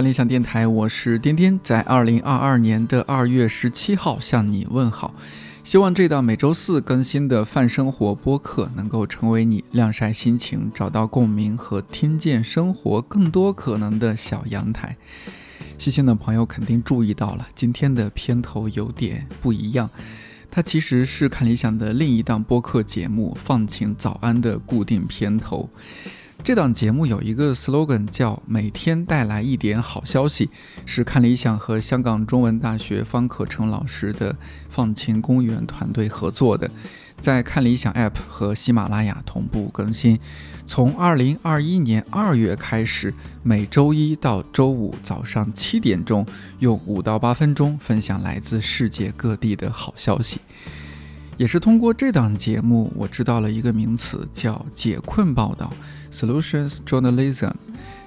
理想电台，我是颠颠，在二零二二年的二月十七号向你问好。希望这档每周四更新的泛生活播客能够成为你晾晒心情、找到共鸣和听见生活更多可能的小阳台。细心的朋友肯定注意到了，今天的片头有点不一样，它其实是看理想的另一档播客节目《放晴早安》的固定片头。这档节目有一个 slogan 叫“每天带来一点好消息”，是看理想和香港中文大学方可成老师的放晴公园团队合作的，在看理想 App 和喜马拉雅同步更新。从2021年2月开始，每周一到周五早上七点钟，用五到八分钟分享来自世界各地的好消息。也是通过这档节目，我知道了一个名词，叫解困报道。Solutions Journalism，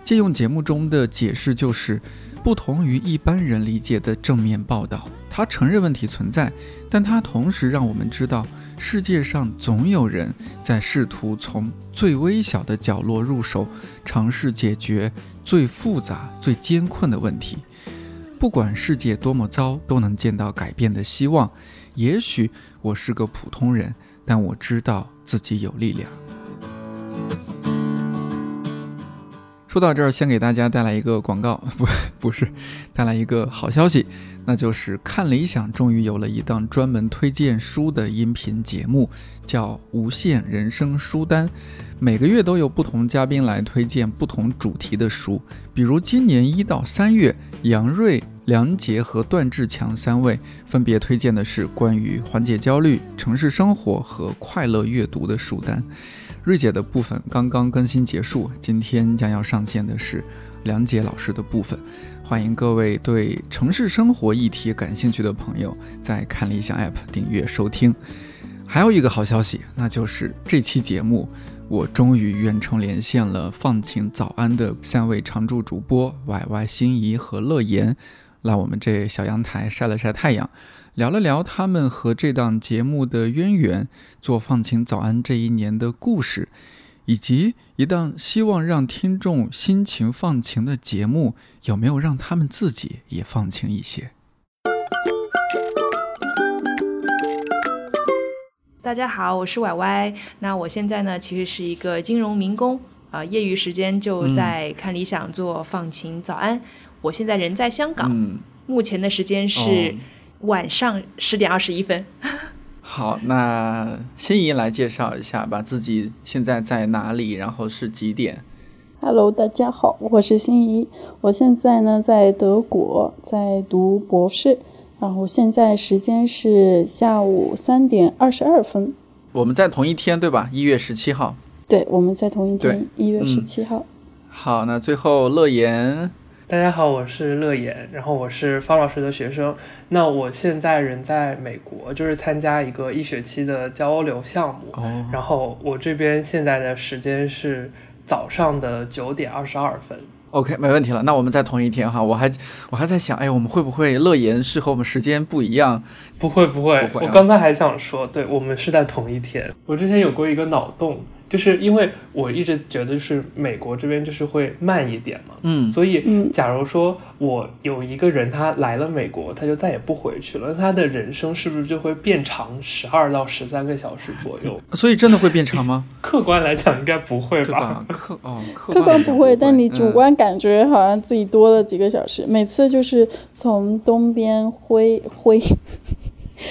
借用节目中的解释就是，不同于一般人理解的正面报道，它承认问题存在，但它同时让我们知道，世界上总有人在试图从最微小的角落入手，尝试解决最复杂、最艰困的问题。不管世界多么糟，都能见到改变的希望。也许我是个普通人，但我知道自己有力量。说到这儿，先给大家带来一个广告，不，不是，带来一个好消息，那就是看理想终于有了一档专门推荐书的音频节目，叫《无限人生书单》，每个月都有不同嘉宾来推荐不同主题的书，比如今年一到三月，杨瑞、梁杰和段志强三位分别推荐的是关于缓解焦虑、城市生活和快乐阅读的书单。瑞姐的部分刚刚更新结束，今天将要上线的是梁杰老师的部分。欢迎各位对城市生活议题感兴趣的朋友在看理想 App 订阅收听。还有一个好消息，那就是这期节目我终于远程连线了放晴早安的三位常驻主播 Y Y 心怡和乐言，来我们这小阳台晒了晒太阳。聊了聊他们和这档节目的渊源，做放晴早安这一年的故事，以及一档希望让听众心情放晴的节目，有没有让他们自己也放晴一些？大家好，我是歪歪。那我现在呢，其实是一个金融民工啊，业余时间就在看理想做放晴早安。我现在人在香港，目前的时间是。晚上十点二十一分。好，那心怡来介绍一下吧，自己现在在哪里，然后是几点？Hello，大家好，我是心怡，我现在呢在德国在读博士，然后现在时间是下午三点二十二分。我们在同一天对吧？一月十七号。对，我们在同一天，一月十七号。好，那最后乐言。大家好，我是乐言，然后我是方老师的学生。那我现在人在美国，就是参加一个一学期的交流项目。哦。然后我这边现在的时间是早上的九点二十二分。OK，没问题了。那我们在同一天哈，我还我还在想，哎，我们会不会乐言是和我们时间不一样？不会不会，我刚才还想说，对我们是在同一天。我之前有过一个脑洞。就是因为我一直觉得，是美国这边就是会慢一点嘛，嗯，所以假如说我有一个人他来了美国，他就再也不回去了，那他的人生是不是就会变长十二到十三个小时左右？所以真的会变长吗？客观来讲应该不会吧？客哦，客观不会，但你主观感觉好像自己多了几个小时。每次就是从东边飞飞，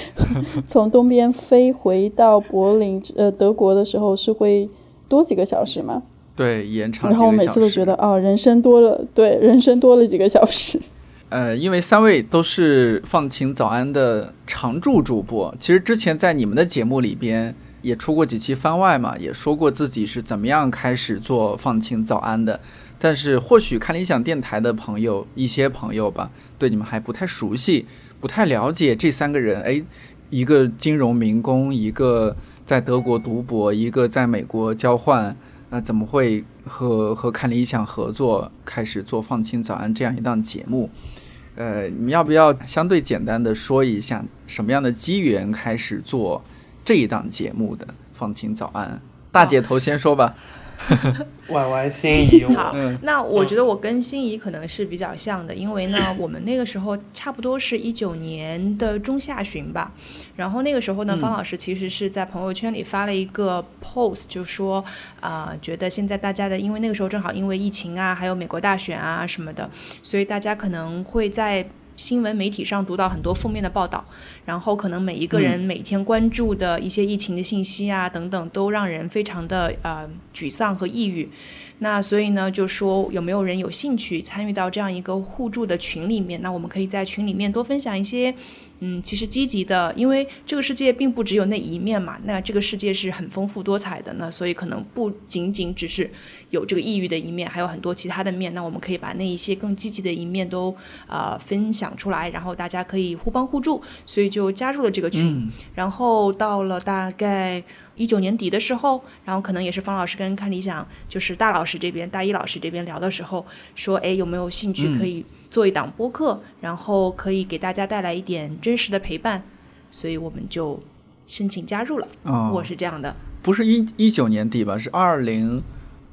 从东边飞回到柏林呃德国的时候是会。多几个小时吗？对，延长。然后我每次都觉得，哦，人生多了，对，人生多了几个小时。呃，因为三位都是放晴早安的常驻主播，其实之前在你们的节目里边也出过几期番外嘛，也说过自己是怎么样开始做放晴早安的。但是或许看理想电台的朋友，一些朋友吧，对你们还不太熟悉，不太了解这三个人。哎，一个金融民工，一个。在德国读博，一个在美国交换，那怎么会和和看理想合作，开始做《放晴早安》这样一档节目？呃，你要不要相对简单的说一下，什么样的机缘开始做这一档节目的《放晴早安》？大姐头先说吧。歪歪心仪，好，那我觉得我跟心仪可能是比较像的，因为呢，我们那个时候差不多是一九年的中下旬吧。然后那个时候呢，方老师其实是在朋友圈里发了一个 post，就说啊，觉得现在大家的，因为那个时候正好因为疫情啊，还有美国大选啊什么的，所以大家可能会在。新闻媒体上读到很多负面的报道，然后可能每一个人每天关注的一些疫情的信息啊等等，都让人非常的呃沮丧和抑郁。那所以呢，就说有没有人有兴趣参与到这样一个互助的群里面？那我们可以在群里面多分享一些。嗯，其实积极的，因为这个世界并不只有那一面嘛。那这个世界是很丰富多彩的，那所以可能不仅仅只是有这个抑郁的一面，还有很多其他的面。那我们可以把那一些更积极的一面都呃分享出来，然后大家可以互帮互助，所以就加入了这个群。然后到了大概一九年底的时候，然后可能也是方老师跟看理想，就是大老师这边、大一老师这边聊的时候，说哎有没有兴趣可以。做一档播客，然后可以给大家带来一点真实的陪伴，所以我们就申请加入了。我是这样的，不是一一九年底吧？是二零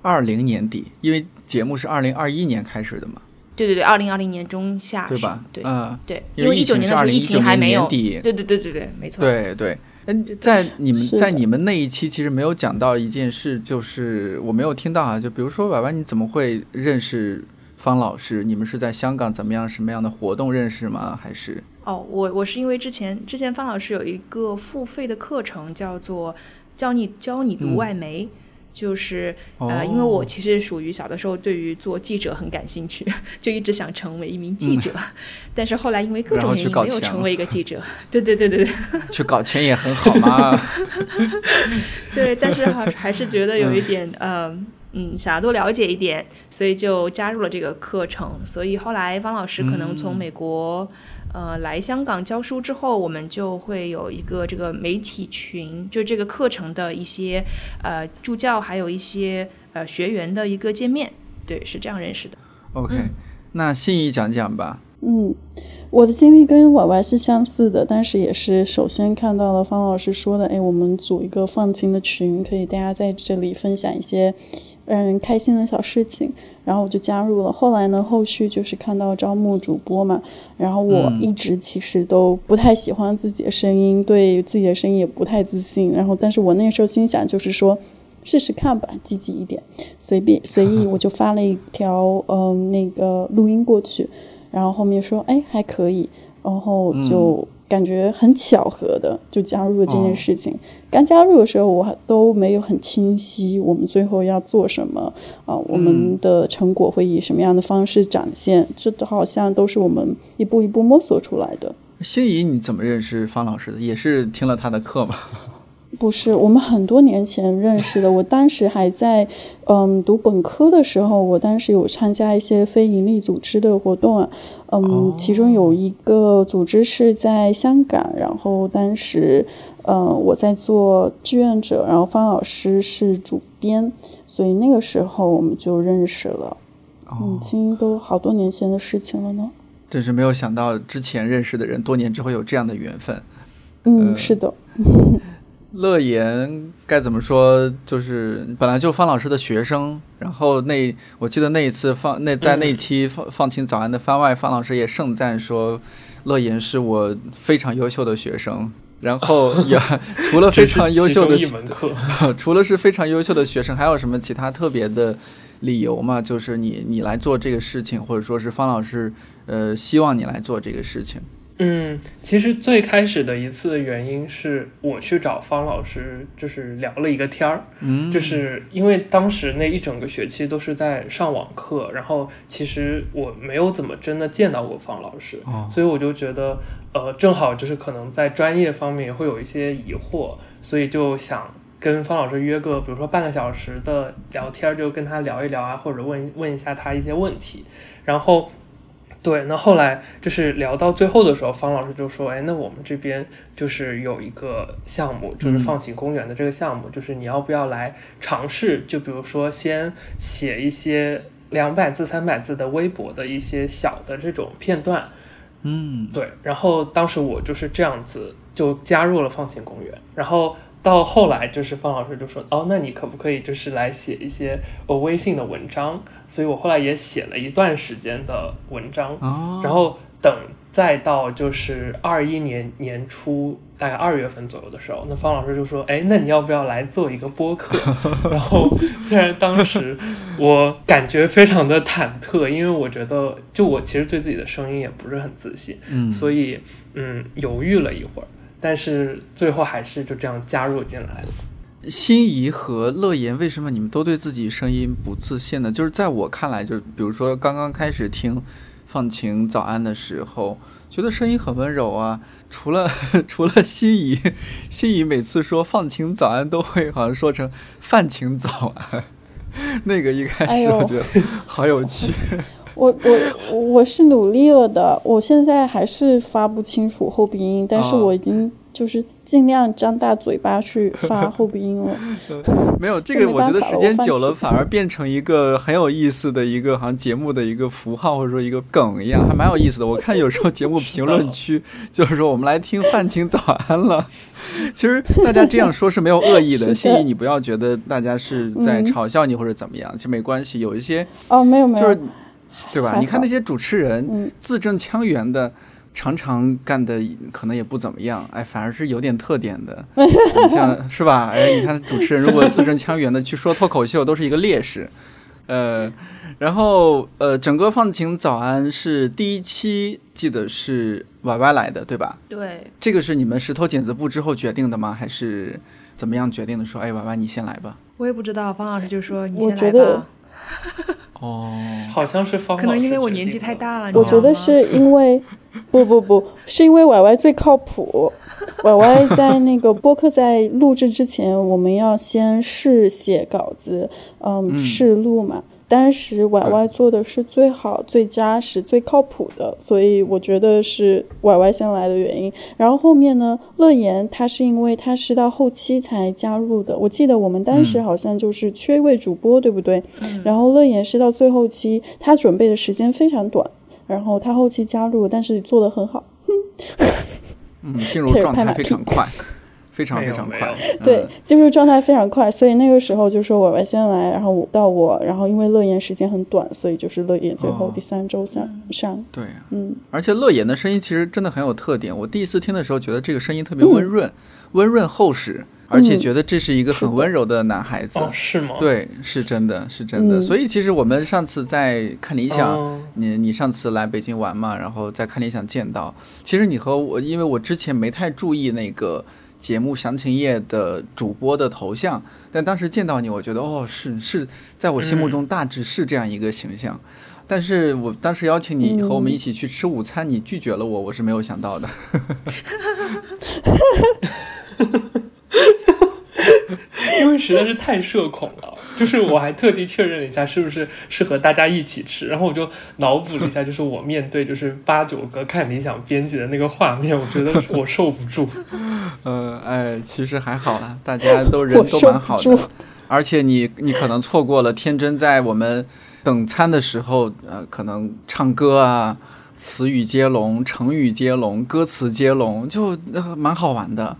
二零年底，因为节目是二零二一年开始的嘛。对对对，二零二零年中下，对吧？对，嗯，对，因为一九年的时候疫情还没有。对对对对对，没错。对对，嗯，在你们在你们那一期其实没有讲到一件事，就是我没有听到啊，就比如说婉婉，你怎么会认识？方老师，你们是在香港怎么样什么样的活动认识吗？还是哦，我我是因为之前之前方老师有一个付费的课程，叫做教你教你读外媒，就是呃，因为我其实属于小的时候对于做记者很感兴趣，就一直想成为一名记者，但是后来因为各种原因没有成为一个记者。对对对对对，去搞钱也很好嘛。对，但是还还是觉得有一点嗯。嗯，想要多了解一点，所以就加入了这个课程。所以后来方老师可能从美国，呃，来香港教书之后，我们就会有一个这个媒体群，就这个课程的一些呃助教，还有一些呃学员的一个见面。对，是这样认识的。OK，那信义讲讲吧。嗯，我的经历跟婉婉是相似的，但是也是首先看到了方老师说的，哎，我们组一个放晴的群，可以大家在这里分享一些。让人开心的小事情，然后我就加入了。后来呢，后续就是看到招募主播嘛，然后我一直其实都不太喜欢自己的声音，对自己的声音也不太自信。然后，但是我那时候心想，就是说试试看吧，积极一点，随便随意，我就发了一条嗯那个录音过去，然后后面说哎还可以，然后就。感觉很巧合的就加入了这件事情。刚加入的时候，我还都没有很清晰，我们最后要做什么啊？我们的成果会以什么样的方式展现？这都好像都是我们一步一步摸索出来的。心怡，你怎么认识方老师的？也是听了他的课吗？不是，我们很多年前认识的。我当时还在嗯读本科的时候，我当时有参加一些非营利组织的活动啊。嗯，其中有一个组织是在香港，然后当时嗯我在做志愿者，然后方老师是主编，所以那个时候我们就认识了。已经都好多年前的事情了呢。真是没有想到，之前认识的人，多年之后有这样的缘分。嗯，是的。乐言该怎么说？就是本来就方老师的学生，然后那我记得那一次放那在那期放放晴早安的番外，方老师也盛赞说，乐言是我非常优秀的学生。然后也除了非常优秀的一门课，除了是非常优秀的学生，还有什么其他特别的理由吗？就是你你来做这个事情，或者说是方老师呃希望你来做这个事情。嗯，其实最开始的一次原因是我去找方老师，就是聊了一个天儿，嗯，就是因为当时那一整个学期都是在上网课，然后其实我没有怎么真的见到过方老师，所以我就觉得，呃，正好就是可能在专业方面会有一些疑惑，所以就想跟方老师约个，比如说半个小时的聊天，就跟他聊一聊啊，或者问问一下他一些问题，然后。对，那后来就是聊到最后的时候，方老师就说：“哎，那我们这边就是有一个项目，就是放晴公园的这个项目，就是你要不要来尝试？就比如说，先写一些两百字、三百字的微博的一些小的这种片段。”嗯，对。然后当时我就是这样子就加入了放晴公园。然后到后来就是方老师就说，哦，那你可不可以就是来写一些呃微信的文章？所以我后来也写了一段时间的文章，然后等再到就是二一年年初大概二月份左右的时候，那方老师就说，哎，那你要不要来做一个播客？然后虽然当时我感觉非常的忐忑，因为我觉得就我其实对自己的声音也不是很自信，嗯，所以嗯犹豫了一会儿。但是最后还是就这样加入进来了。心仪和乐言，为什么你们都对自己声音不自信呢？就是在我看来，就比如说刚刚开始听放晴早安的时候，觉得声音很温柔啊。除了 除了心仪，心仪每次说放晴早安都会好像说成泛晴早安，那个一开始我觉得好有趣。我我我是努力了的，我现在还是发不清楚后鼻音，但是我已经就是尽量张大嘴巴去发 后鼻音了。没有这个，我觉得时间久了反而变成一个很有意思的一个好像节目的一个符号或者说一个梗一样，还蛮有意思的。我看有时候节目 评论区就是说我们来听范晴早安了，其实大家这样说是没有恶意的，心怡你不要觉得大家是在嘲笑你或者怎么样，其实没关系。有一些哦没有没有。对吧？你看那些主持人字正腔圆的，常常干的可能也不怎么样，哎，反而是有点特点的，你像是吧？哎，你看主持人如果字正腔圆的去说脱口秀，都是一个劣势。呃，然后呃，整个放晴早安是第一期，记得是 Y Y 来的，对吧？对，这个是你们石头剪子布之后决定的吗？还是怎么样决定的？说，哎，Y Y 你先来吧。我也不知道，方老师就说你先来吧。哦，好像是方，可能因为我年纪太大了。我觉得是因为，不不不，是因为 Y Y 最靠谱。Y Y 在那个播客在录制之前，我们要先试写稿子，嗯，试录嘛。当时 Y Y 做的是最好、最扎实、最靠谱的，所以我觉得是 Y Y 先来的原因。然后后面呢，乐言他是因为他是到后期才加入的，我记得我们当时好像就是缺一位主播，对不对？然后乐言是到最后期，他准备的时间非常短，然后他后期加入，但是做的很好。嗯，进入 状态非常快。非常非常快，对，进入状态非常快，所以那个时候就说我们先来，然后到我，然后因为乐言时间很短，所以就是乐言最后第三周上上。对，嗯，而且乐言的声音其实真的很有特点，我第一次听的时候觉得这个声音特别温润，温润厚实，而且觉得这是一个很温柔的男孩子。哦，是吗？对，是真的，是真的。所以其实我们上次在看理想，你你上次来北京玩嘛，然后在看理想见到，其实你和我，因为我之前没太注意那个。节目详情页的主播的头像，但当时见到你，我觉得哦，是是在我心目中大致是这样一个形象，但是我当时邀请你和我们一起去吃午餐，你拒绝了我，我是没有想到的。因为实在是太社恐了，就是我还特地确认了一下是不是适合大家一起吃，然后我就脑补了一下，就是我面对就是八九个看理想编辑的那个画面，我觉得我受不住。呃，哎，其实还好啦，大家都人都蛮好的，而且你你可能错过了天真在我们等餐的时候，呃，可能唱歌啊，词语接龙，成语接龙，歌词接龙，就蛮好玩的。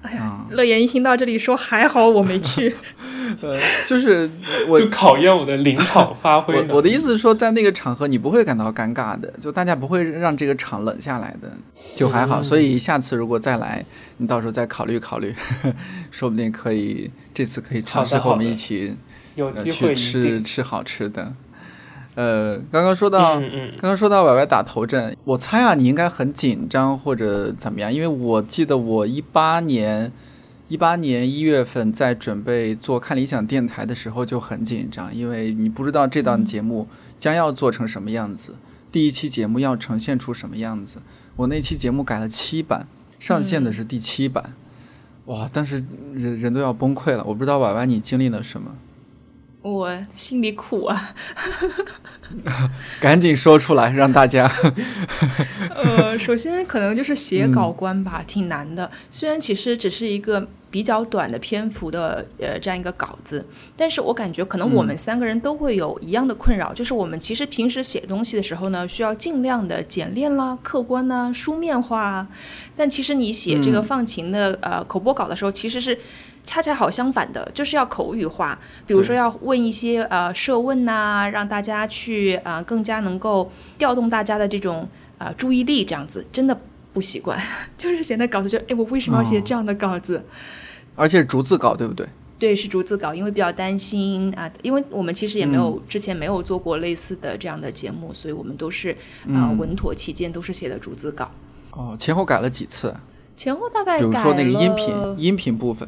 哎呀，乐言一听到这里说还好我没去，呃，就是我就考验我的临场发挥。我的意思是说，在那个场合你不会感到尴尬的，就大家不会让这个场冷下来的，就还好。所以下次如果再来，你到时候再考虑考虑，说不定可以这次可以尝试和我们一起有机会去吃吃好吃的。呃，刚刚说到，刚刚说到歪歪打头阵，我猜啊，你应该很紧张或者怎么样？因为我记得我一八年，一八年一月份在准备做看理想电台的时候就很紧张，因为你不知道这档节目将要做成什么样子，第一期节目要呈现出什么样子。我那期节目改了七版，上线的是第七版，哇！当时人人都要崩溃了，我不知道歪歪你经历了什么。我心里苦啊，赶紧说出来让大家。呃，首先可能就是写稿官吧，挺难的。虽然其实只是一个比较短的篇幅的呃这样一个稿子，但是我感觉可能我们三个人都会有一样的困扰，就是我们其实平时写东西的时候呢，需要尽量的简练啦、客观呐、书面化啊。但其实你写这个放晴的呃口播稿的时候，其实是。恰恰好相反的，就是要口语化，比如说要问一些呃设问呐，让大家去啊更加能够调动大家的这种啊注意力，这样子真的不习惯，就是写那稿子就哎我为什么要写这样的稿子？而且逐字稿对不对？对，是逐字稿，因为比较担心啊，因为我们其实也没有之前没有做过类似的这样的节目，所以我们都是啊稳妥起见都是写的逐字稿。哦，前后改了几次？前后大概比如说那个音频音频部分。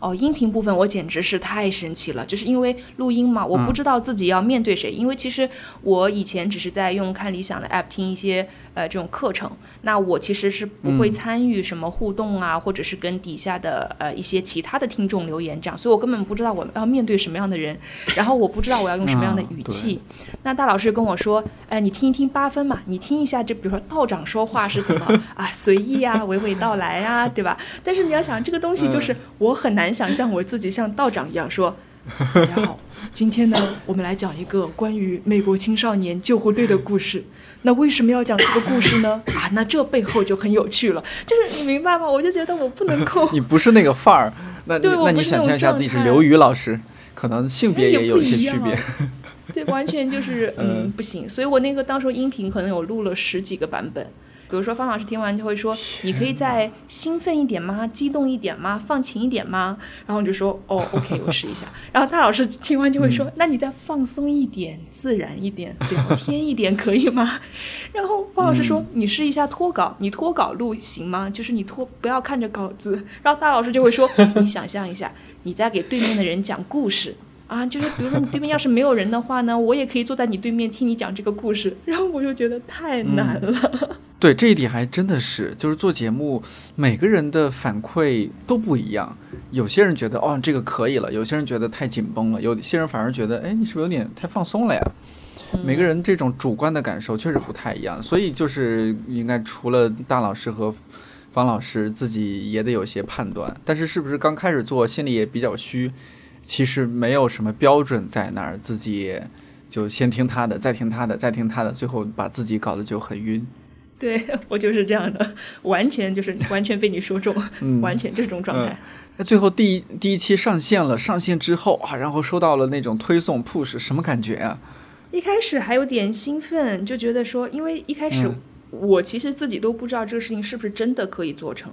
哦，音频部分我简直是太神奇了，就是因为录音嘛，我不知道自己要面对谁。因为其实我以前只是在用看理想的 app 听一些呃这种课程，那我其实是不会参与什么互动啊，或者是跟底下的呃一些其他的听众留言这样，所以我根本不知道我要面对什么样的人，然后我不知道我要用什么样的语气。那大老师跟我说，哎，你听一听八分嘛，你听一下，就比如说道长说话是怎么啊，随意啊，娓娓道来啊，对吧？但是你要想这个东西，就是我很难。想象我自己像道长一样说：“大家好，今天呢，我们来讲一个关于美国青少年救护队的故事。那为什么要讲这个故事呢？啊，那这背后就很有趣了。就是你明白吗？我就觉得我不能够，你不是那个范儿。那 那你想象一下自己是刘宇老师，可能性别也有一些区别。对，完全就是嗯不行。所以我那个当时候音频可能有录了十几个版本。”比如说方老师听完就会说：“你可以再兴奋一点吗？激动一点吗？放晴一点吗？”然后你就说：“哦，OK，我试一下。”然后大老师听完就会说：“那你再放松一点，自然一点，聊天一点，可以吗？” 然后方老师说：“你试一下脱稿，你脱稿录行吗？就是你脱，不要看着稿子。”然后大老师就会说：“你想象一下，你在给对面的人讲故事。”啊，就是比如说你对面要是没有人的话呢，我也可以坐在你对面听你讲这个故事，然后我就觉得太难了。对这一点还真的是，就是做节目，每个人的反馈都不一样。有些人觉得哦这个可以了，有些人觉得太紧绷了，有些人反而觉得哎你是不是有点太放松了呀？每个人这种主观的感受确实不太一样，所以就是应该除了大老师和方老师自己也得有些判断。但是是不是刚开始做心里也比较虚？其实没有什么标准在那儿，自己就先听他的，再听他的，再听他的，最后把自己搞得就很晕。对我就是这样的，完全就是完全被你说中，完全就是这种状态。那最后第一第一期上线了，上线之后啊，然后收到了那种推送 push，什么感觉啊？一开始还有点兴奋，就觉得说，因为一开始我其实自己都不知道这个事情是不是真的可以做成。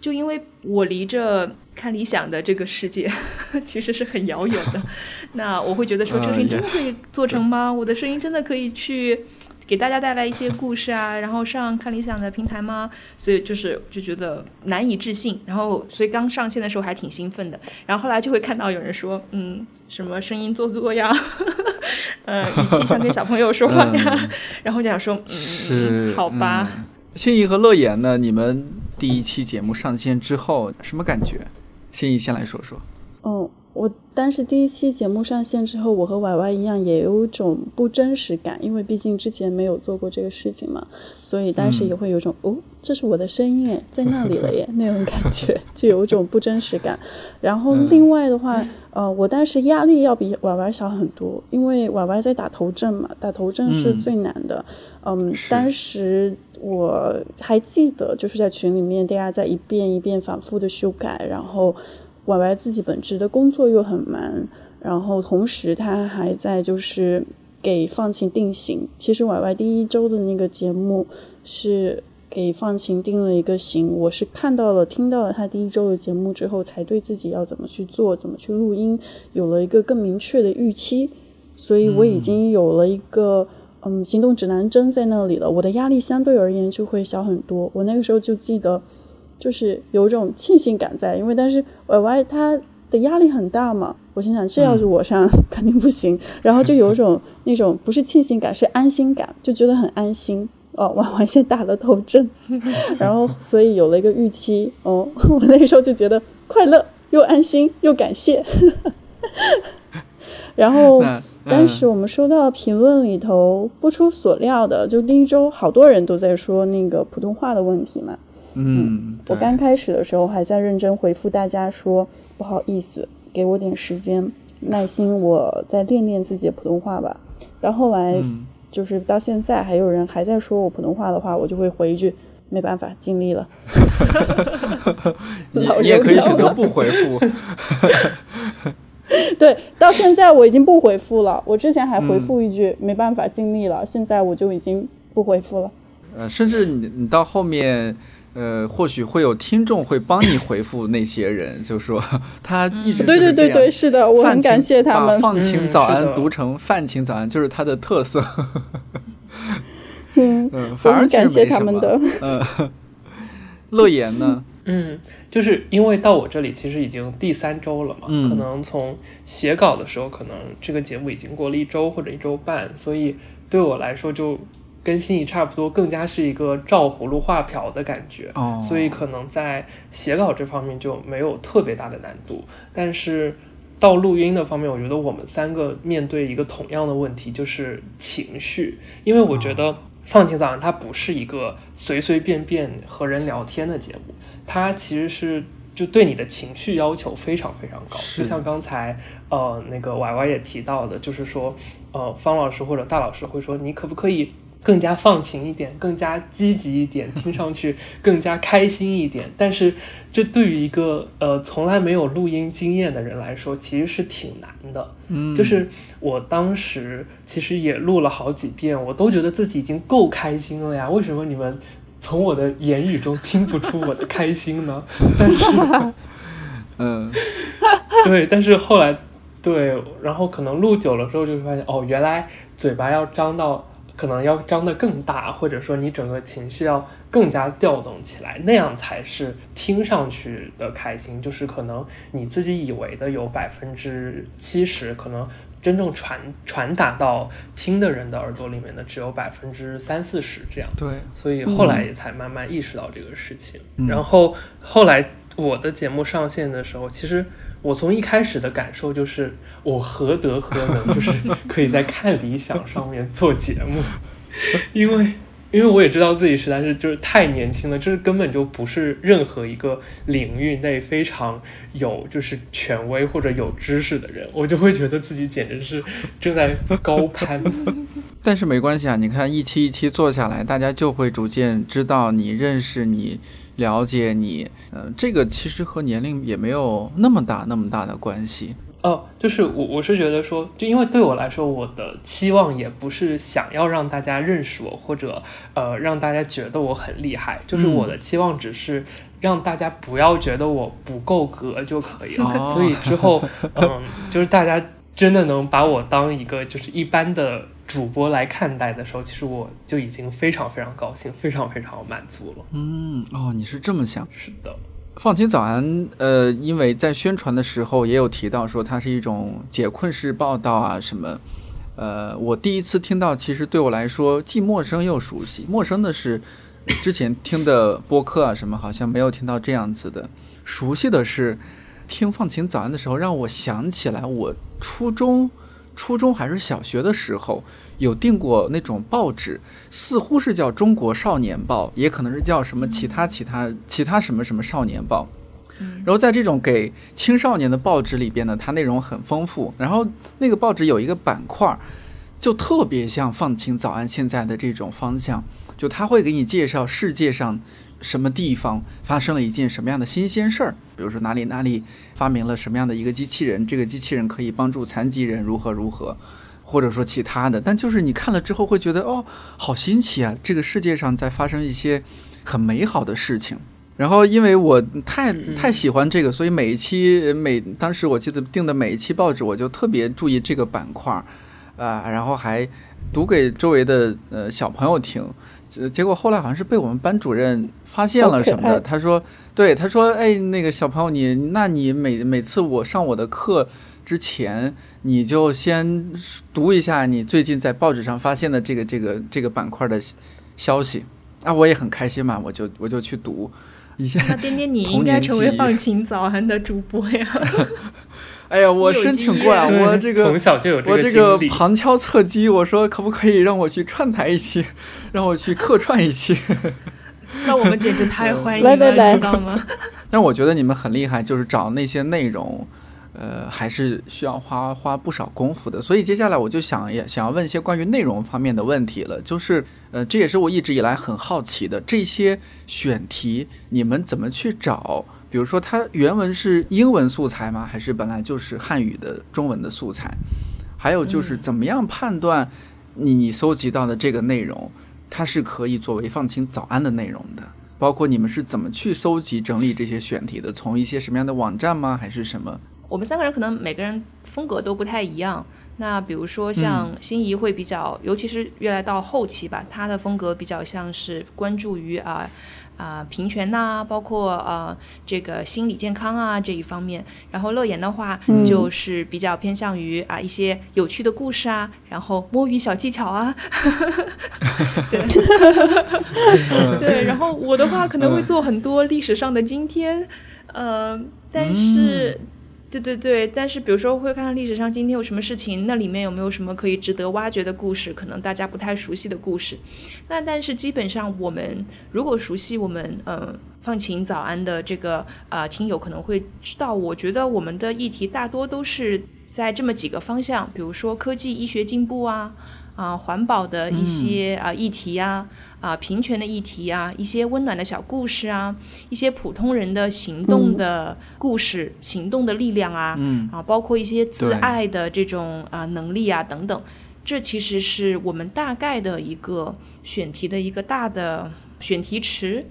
就因为我离着看理想的这个世界 其实是很遥远的，那我会觉得说这个事情真的可以做成吗？我的声音真的可以去给大家带来一些故事啊，然后上看理想的平台吗？所以就是就觉得难以置信，然后所以刚上线的时候还挺兴奋的，然后后来就会看到有人说，嗯，什么声音做作呀，呃，语气像跟小朋友说话呀，然后就想说，嗯，好吧。心仪和乐言呢？你们第一期节目上线之后什么感觉？心怡先来说说。嗯，我当时第一期节目上线之后，我和歪歪一样，也有种不真实感，因为毕竟之前没有做过这个事情嘛，所以当时也会有种哦，这是我的声音耶，在那里了耶那种感觉，就有一种不真实感。然后另外的话，呃，我当时压力要比歪歪小很多，因为歪歪在打头阵嘛，打头阵是最难的。嗯，当时。我还记得，就是在群里面，大家在一遍一遍反复的修改，然后 YY 自己本职的工作又很忙，然后同时他还在就是给放晴定型。其实 YY 第一周的那个节目是给放晴定了一个型，我是看到了、听到了他第一周的节目之后，才对自己要怎么去做、怎么去录音有了一个更明确的预期，所以我已经有了一个。嗯，行动指南针在那里了，我的压力相对而言就会小很多。我那个时候就记得，就是有一种庆幸感在，因为但是 Y Y 他的压力很大嘛，我心想这要是我上肯定不行。然后就有一种那种不是庆幸感，是安心感，就觉得很安心。哦，Y Y 先打了头阵，然后所以有了一个预期。哦，我那时候就觉得快乐又安心又感谢。然后，当时我们收到评论里头，不出所料的，就第一周好多人都在说那个普通话的问题嘛。嗯，我刚开始的时候还在认真回复大家说不好意思，给我点时间，耐心，我再练练自己的普通话吧。然后来就是到现在还有人还在说我普通话的话，我就会回一句没办法，尽力了。你你也可以选择不回复。对，到现在我已经不回复了。我之前还回复一句没办法，尽力了。现在我就已经不回复了。呃，甚至你你到后面。呃，或许会有听众会帮你回复那些人，就说 他一直对对对对，是的，我很感谢他们。放晴早安读成饭晴早安，就是他的特色。嗯 嗯，反而感谢他们的。嗯，乐言呢？嗯，就是因为到我这里其实已经第三周了嘛，可能从写稿的时候，可能这个节目已经过了一周或者一周半，所以对我来说就。跟心仪差不多，更加是一个照葫芦画瓢的感觉，所以可能在写稿这方面就没有特别大的难度。但是到录音的方面，我觉得我们三个面对一个同样的问题，就是情绪。因为我觉得放晴早上它不是一个随随便便和人聊天的节目，它其实是就对你的情绪要求非常非常高。就像刚才呃那个歪歪也提到的，就是说呃方老师或者大老师会说，你可不可以？更加放晴一点，更加积极一点，听上去 更加开心一点。但是，这对于一个呃从来没有录音经验的人来说，其实是挺难的。嗯，就是我当时其实也录了好几遍，我都觉得自己已经够开心了呀。为什么你们从我的言语中听不出我的开心呢？但是，嗯，对，但是后来，对，然后可能录久了之后，就会发现，哦，原来嘴巴要张到。可能要张得更大，或者说你整个情绪要更加调动起来，那样才是听上去的开心。就是可能你自己以为的有百分之七十，可能真正传传达到听的人的耳朵里面的只有百分之三四十这样。对，所以后来也才慢慢意识到这个事情。然后后来我的节目上线的时候，其实。我从一开始的感受就是，我何德何能，就是可以在看理想上面做节目，因为因为我也知道自己实在是就是太年轻了，就是根本就不是任何一个领域内非常有就是权威或者有知识的人，我就会觉得自己简直是正在高攀。但是没关系啊，你看一期一期做下来，大家就会逐渐知道你认识你。了解你，嗯，这个其实和年龄也没有那么大那么大的关系哦。就是我我是觉得说，就因为对我来说，我的期望也不是想要让大家认识我，或者呃让大家觉得我很厉害，就是我的期望只是让大家不要觉得我不够格就可以了。所以之后，嗯，就是大家真的能把我当一个就是一般的。主播来看待的时候，其实我就已经非常非常高兴，非常非常满足了。嗯，哦，你是这么想？是的。放晴早安，呃，因为在宣传的时候也有提到说它是一种解困式报道啊什么。呃，我第一次听到，其实对我来说既陌生又熟悉。陌生的是之前听的播客啊什么，好像没有听到这样子的。熟悉的是听放晴早安的时候，让我想起来我初中。初中还是小学的时候，有订过那种报纸，似乎是叫《中国少年报》，也可能是叫什么其他其他其他什么什么少年报。然后在这种给青少年的报纸里边呢，它内容很丰富。然后那个报纸有一个板块，就特别像放晴早安现在的这种方向，就他会给你介绍世界上。什么地方发生了一件什么样的新鲜事儿？比如说哪里哪里发明了什么样的一个机器人，这个机器人可以帮助残疾人如何如何，或者说其他的。但就是你看了之后会觉得哦，好新奇啊！这个世界上在发生一些很美好的事情。然后因为我太太喜欢这个，所以每一期每当时我记得订的每一期报纸，我就特别注意这个板块儿啊，然后还读给周围的呃小朋友听。结果后来好像是被我们班主任发现了什么的，他说：“对，他说，哎，那个小朋友，你那你每每次我上我的课之前，你就先读一下你最近在报纸上发现的这个这个这个板块的消息啊，我也很开心嘛，我就我就去读一下。那颠颠，你应该成为放晴早安的主播呀。”哎呀，我申请过啊，我这个从小就有我这个旁敲侧击，我说可不可以让我去串台一期，让我去客串一期。那我们简直太欢迎了，知道吗？但我觉得你们很厉害，就是找那些内容。呃，还是需要花花不少功夫的，所以接下来我就想也想要问一些关于内容方面的问题了，就是呃，这也是我一直以来很好奇的，这些选题你们怎么去找？比如说它原文是英文素材吗？还是本来就是汉语的中文的素材？还有就是怎么样判断你你搜集到的这个内容，它是可以作为放晴早安的内容的？包括你们是怎么去搜集整理这些选题的？从一些什么样的网站吗？还是什么？我们三个人可能每个人风格都不太一样。那比如说像心仪会比较，尤其是越来到后期吧，他的风格比较像是关注于啊啊平权呐，包括呃这个心理健康啊这一方面。然后乐言的话就是比较偏向于啊一些有趣的故事啊，然后摸鱼小技巧啊。对，对。然后我的话可能会做很多历史上的今天，呃，但是。对对对，但是比如说会看看历史上今天有什么事情，那里面有没有什么可以值得挖掘的故事，可能大家不太熟悉的故事。那但是基本上我们如果熟悉我们嗯放晴早安的这个啊听友可能会知道，我觉得我们的议题大多都是在这么几个方向，比如说科技医学进步啊。啊，环保的一些啊议题呀，啊平权的议题啊，一些温暖的小故事啊，一些普通人的行动的故事，行动的力量啊，啊，包括一些自爱的这种啊能力啊等等，这其实是我们大概的一个选题的一个大的选题池，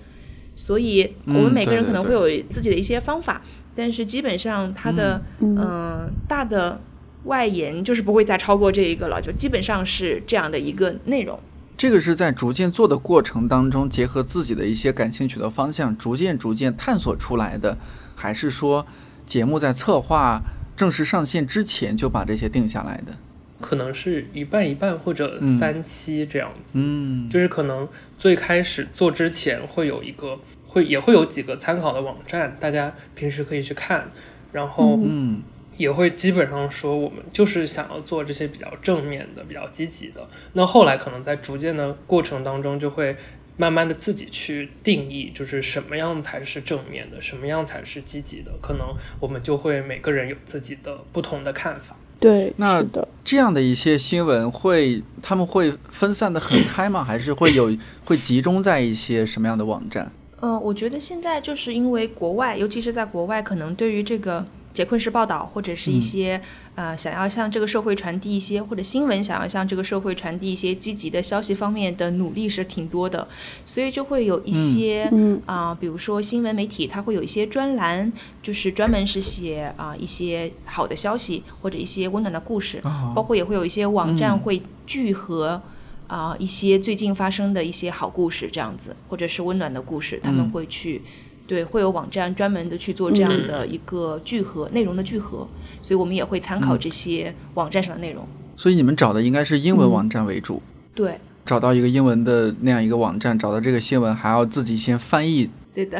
所以我们每个人可能会有自己的一些方法，但是基本上它的嗯。大的。外延就是不会再超过这一个了，就基本上是这样的一个内容。这个是在逐渐做的过程当中，结合自己的一些感兴趣的方向，逐渐逐渐探索出来的，还是说节目在策划正式上线之前就把这些定下来的？可能是一半一半或者三期这样子。嗯，就是可能最开始做之前会有一个，会也会有几个参考的网站，大家平时可以去看，然后嗯。也会基本上说，我们就是想要做这些比较正面的、比较积极的。那后来可能在逐渐的过程当中，就会慢慢的自己去定义，就是什么样才是正面的，什么样才是积极的。可能我们就会每个人有自己的不同的看法。对，那这样的一些新闻会，他们会分散的很 开吗？还是会有会集中在一些什么样的网站？嗯，我觉得现在就是因为国外，尤其是在国外，可能对于这个。杰困式报道，或者是一些呃想要向这个社会传递一些，或者新闻想要向这个社会传递一些积极的消息方面的努力是挺多的，所以就会有一些啊，比如说新闻媒体，它会有一些专栏，就是专门是写啊一些好的消息或者一些温暖的故事，包括也会有一些网站会聚合啊一些最近发生的一些好故事这样子，或者是温暖的故事，他们会去。对，会有网站专门的去做这样的一个聚合内容的聚合，所以我们也会参考这些网站上的内容。所以你们找的应该是英文网站为主。对，找到一个英文的那样一个网站，找到这个新闻还要自己先翻译。对的。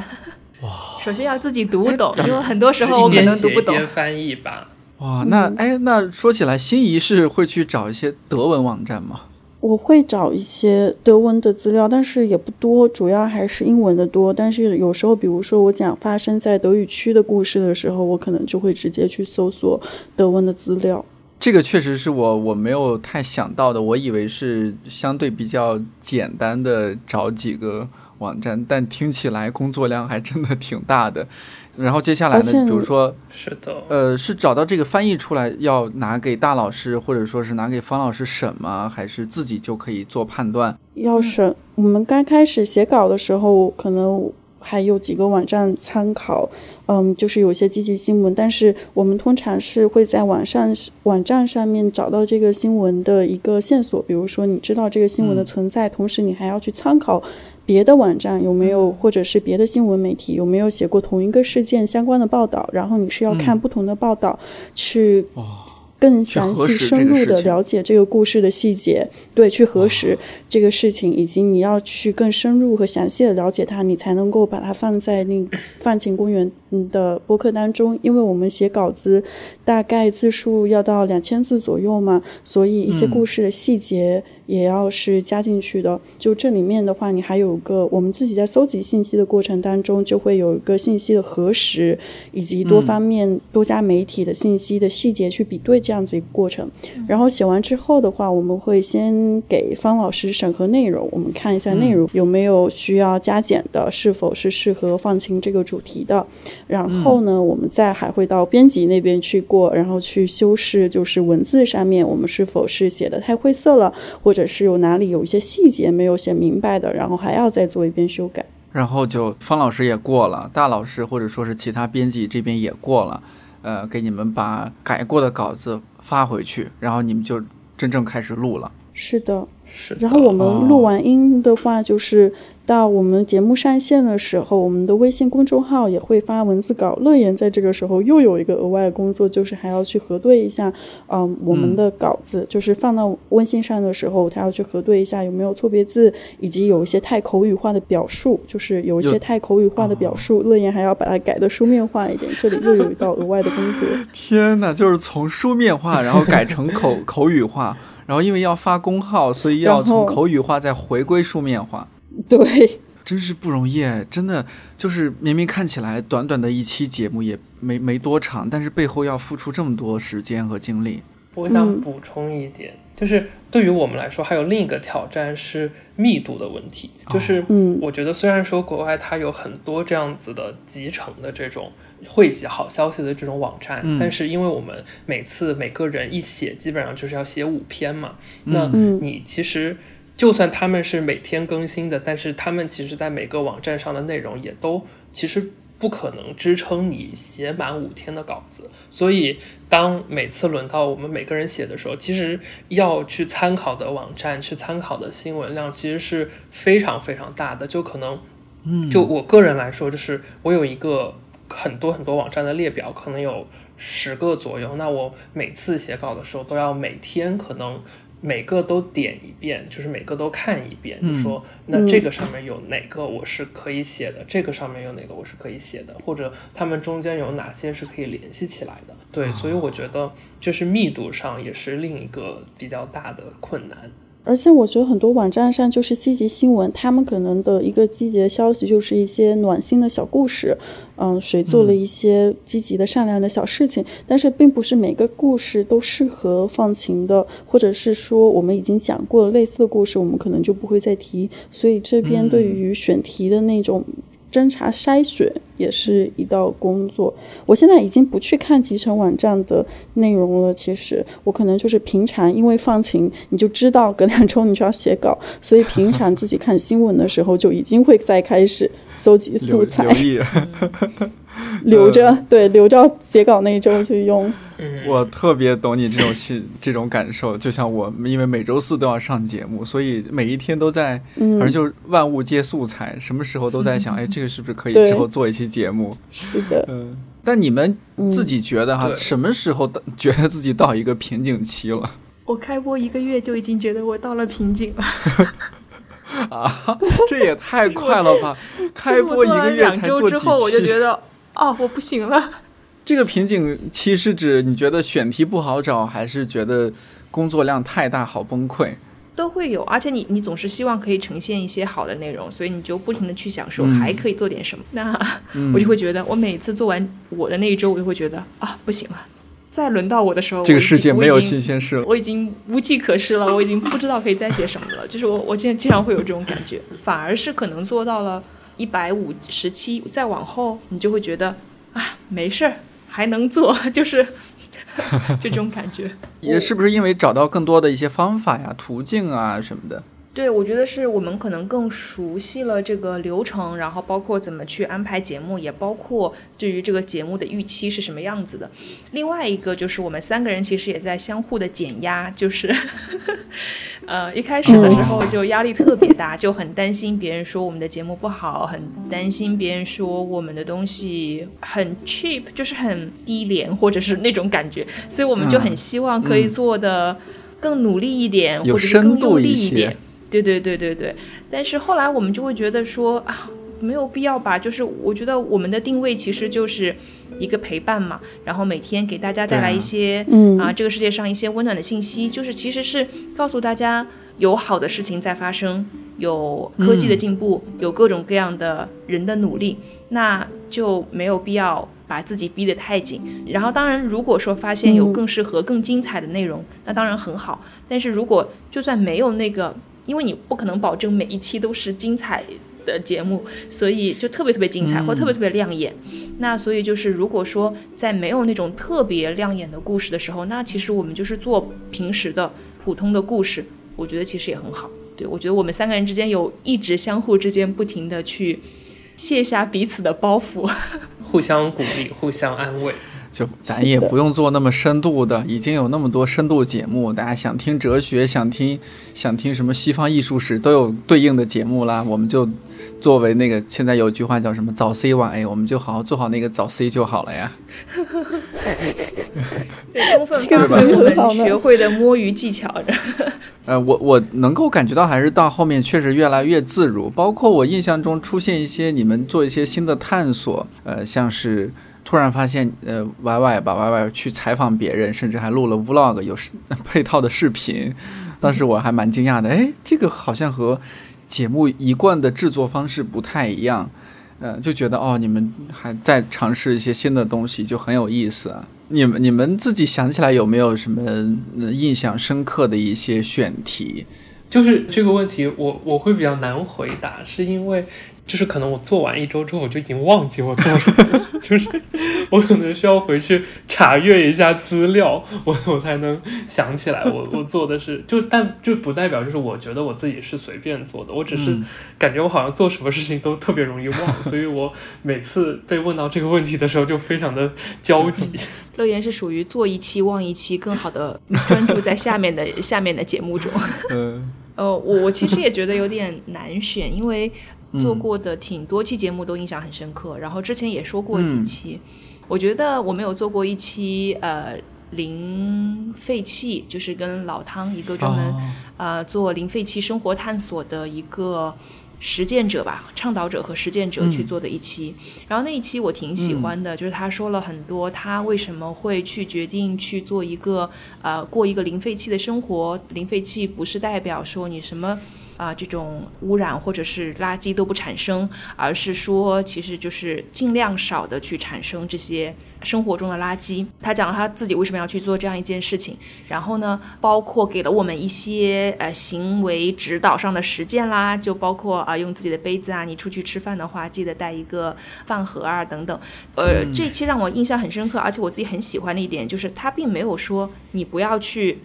哇。首先要自己读懂，因为很多时候我可能读不懂。翻译吧。哇，那哎，那说起来，心仪是会去找一些德文网站吗？我会找一些德文的资料，但是也不多，主要还是英文的多。但是有时候，比如说我讲发生在德语区的故事的时候，我可能就会直接去搜索德文的资料。这个确实是我我没有太想到的，我以为是相对比较简单的找几个网站，但听起来工作量还真的挺大的。然后接下来呢？比如说，是的，呃，是找到这个翻译出来要拿给大老师，或者说是拿给方老师审吗？还是自己就可以做判断？要审。我们刚开始写稿的时候，可能还有几个网站参考，嗯，就是有些积极新闻，但是我们通常是会在网上网站上面找到这个新闻的一个线索，比如说你知道这个新闻的存在，同时你还要去参考。别的网站有没有，或者是别的新闻媒体有没有写过同一个事件相关的报道？然后你是要看不同的报道，去更详细、深入的了解这个故事的细节，对，去核实这个事情，以及你要去更深入和详细的了解它，你才能够把它放在那放晴公园的播客当中，因为我们写稿子大概字数要到两千字左右嘛，所以一些故事的细节也要是加进去的。就这里面的话，你还有个我们自己在搜集信息的过程当中，就会有一个信息的核实，以及多方面多家媒体的信息的细节去比对这样子一个过程。然后写完之后的话，我们会先给方老师审核内容，我们看一下内容有没有需要加减的，是否是适合放晴这个主题的。然后呢，我们再还会到编辑那边去过，然后去修饰，就是文字上面我们是否是写的太晦涩了，或者是有哪里有一些细节没有写明白的，然后还要再做一遍修改。然后就方老师也过了，大老师或者说是其他编辑这边也过了，呃，给你们把改过的稿子发回去，然后你们就真正开始录了。是的，是。然后我们录完音的话，就是。到我们节目上线的时候，我们的微信公众号也会发文字稿。乐言在这个时候又有一个额外的工作，就是还要去核对一下，嗯，我们的稿子就是放到微信上的时候，他要去核对一下有没有错别字，以及有一些太口语化的表述，就是有一些太口语化的表述，乐言还要把它改的书面化一点。这里又有一道 额外的工作。天哪，就是从书面化然后改成口口语化，然后因为要发公号，所以要从口语化再回归书面化。对，真是不容易，真的就是明明看起来短短的一期节目也没没多长，但是背后要付出这么多时间和精力。我想补充一点，就是对于我们来说，还有另一个挑战是密度的问题。就是，嗯，我觉得虽然说国外它有很多这样子的集成的这种汇集好消息的这种网站，但是因为我们每次每个人一写，基本上就是要写五篇嘛，那你其实。就算他们是每天更新的，但是他们其实，在每个网站上的内容也都其实不可能支撑你写满五天的稿子。所以，当每次轮到我们每个人写的时候，其实要去参考的网站、去参考的新闻量，其实是非常非常大的。就可能，嗯，就我个人来说，就是我有一个很多很多网站的列表，可能有十个左右。那我每次写稿的时候，都要每天可能。每个都点一遍，就是每个都看一遍，就说那这个上面有哪个我是可以写的，这个上面有哪个我是可以写的，或者他们中间有哪些是可以联系起来的。对，所以我觉得就是密度上也是另一个比较大的困难。而且我觉得很多网站上就是积极新闻，他们可能的一个积极的消息就是一些暖心的小故事，嗯，谁做了一些积极的、善良的小事情，但是并不是每个故事都适合放晴的，或者是说我们已经讲过了类似的故事，我们可能就不会再提。所以这边对于选题的那种。侦查筛选也是一道工作。我现在已经不去看集成网站的内容了。其实我可能就是平常，因为放晴，你就知道隔两周你就要写稿，所以平常自己看新闻的时候就已经会在开始搜集素材，留 着对，留着写稿那一周去用。我特别懂你这种心 这种感受，就像我，因为每周四都要上节目，所以每一天都在，反正就是万物皆素材，什么时候都在想，哎，这个是不是可以之后做一期节目？是的，嗯。但你们自己觉得哈，什么时候觉得自己到一个瓶颈期了？我开播一个月就已经觉得我到了瓶颈了。啊，这也太快了吧！开播一个月才做几期，我就觉得，哦，我不行了。这个瓶颈期是指你觉得选题不好找，还是觉得工作量太大好崩溃？都会有，而且你你总是希望可以呈现一些好的内容，所以你就不停的去想说还可以做点什么。那 我就会觉得，我每次做完我的那一周，我就会觉得啊不行了，再轮到我的时候，这个世界没有新鲜事了，我已经无计可施了，我已经不知道可以再写什么了。就是我我现在经常会有这种感觉，反而是可能做到了一百五十七，再往后你就会觉得啊没事儿。还能做，就是 这种感觉。也是不是因为找到更多的一些方法呀、途径啊什么的？对，我觉得是我们可能更熟悉了这个流程，然后包括怎么去安排节目，也包括对于这个节目的预期是什么样子的。另外一个就是我们三个人其实也在相互的减压，就是，呃，一开始的时候就压力特别大，就很担心别人说我们的节目不好，很担心别人说我们的东西很 cheap，就是很低廉或者是那种感觉，所以我们就很希望可以做的更努力一点，或者是更用力一点。对对对对对，但是后来我们就会觉得说啊，没有必要吧？就是我觉得我们的定位其实就是一个陪伴嘛，然后每天给大家带来一些啊这个世界上一些温暖的信息，就是其实是告诉大家有好的事情在发生，有科技的进步，有各种各样的人的努力，那就没有必要把自己逼得太紧。然后当然，如果说发现有更适合、更精彩的内容，那当然很好。但是如果就算没有那个，因为你不可能保证每一期都是精彩。的节目，所以就特别特别精彩，或特别特别亮眼。那所以就是，如果说在没有那种特别亮眼的故事的时候，那其实我们就是做平时的普通的故事，我觉得其实也很好。对我觉得我们三个人之间有一直相互之间不停的去卸下彼此的包袱，互相鼓励，互相安慰。就咱也不用做那么深度的，已经有那么多深度节目，大家想听哲学，想听想听什么西方艺术史，都有对应的节目啦。我们就作为那个现在有句话叫什么“早 C 晚 A”，我们就好好做好那个早 C 就好了呀。对，充分发挥我们学会的摸鱼技巧。呃，我我能够感觉到，还是到后面确实越来越自如。包括我印象中出现一些你们做一些新的探索，呃，像是。突然发现，呃，Y Y 吧，Y Y 去采访别人，甚至还录了 Vlog，有配套的视频。当时我还蛮惊讶的，哎，这个好像和节目一贯的制作方式不太一样。呃，就觉得哦，你们还在尝试一些新的东西，就很有意思。你们你们自己想起来有没有什么印象深刻的一些选题？就是这个问题，我我会比较难回答，是因为。就是可能我做完一周之后，我就已经忘记我做什么，就是我可能需要回去查阅一下资料，我我才能想起来我我做的是，就但就不代表就是我觉得我自己是随便做的，我只是感觉我好像做什么事情都特别容易忘，所以我每次被问到这个问题的时候就非常的焦急。乐言是属于做一期忘一期，更好的专注在下面的下面的节目中。嗯，呃，我我其实也觉得有点难选，因为。做过的挺多期节目都印象很深刻，然后之前也说过几期，我觉得我们有做过一期呃零废弃，就是跟老汤一个专门呃做零废弃生活探索的一个实践者吧，倡导者和实践者去做的一期，然后那一期我挺喜欢的，就是他说了很多他为什么会去决定去做一个呃过一个零废弃的生活，零废弃不是代表说你什么。啊，这种污染或者是垃圾都不产生，而是说，其实就是尽量少的去产生这些生活中的垃圾。他讲了他自己为什么要去做这样一件事情，然后呢，包括给了我们一些呃行为指导上的实践啦，就包括啊用自己的杯子啊，你出去吃饭的话记得带一个饭盒啊等等。呃，这期让我印象很深刻，而且我自己很喜欢的一点就是他并没有说你不要去。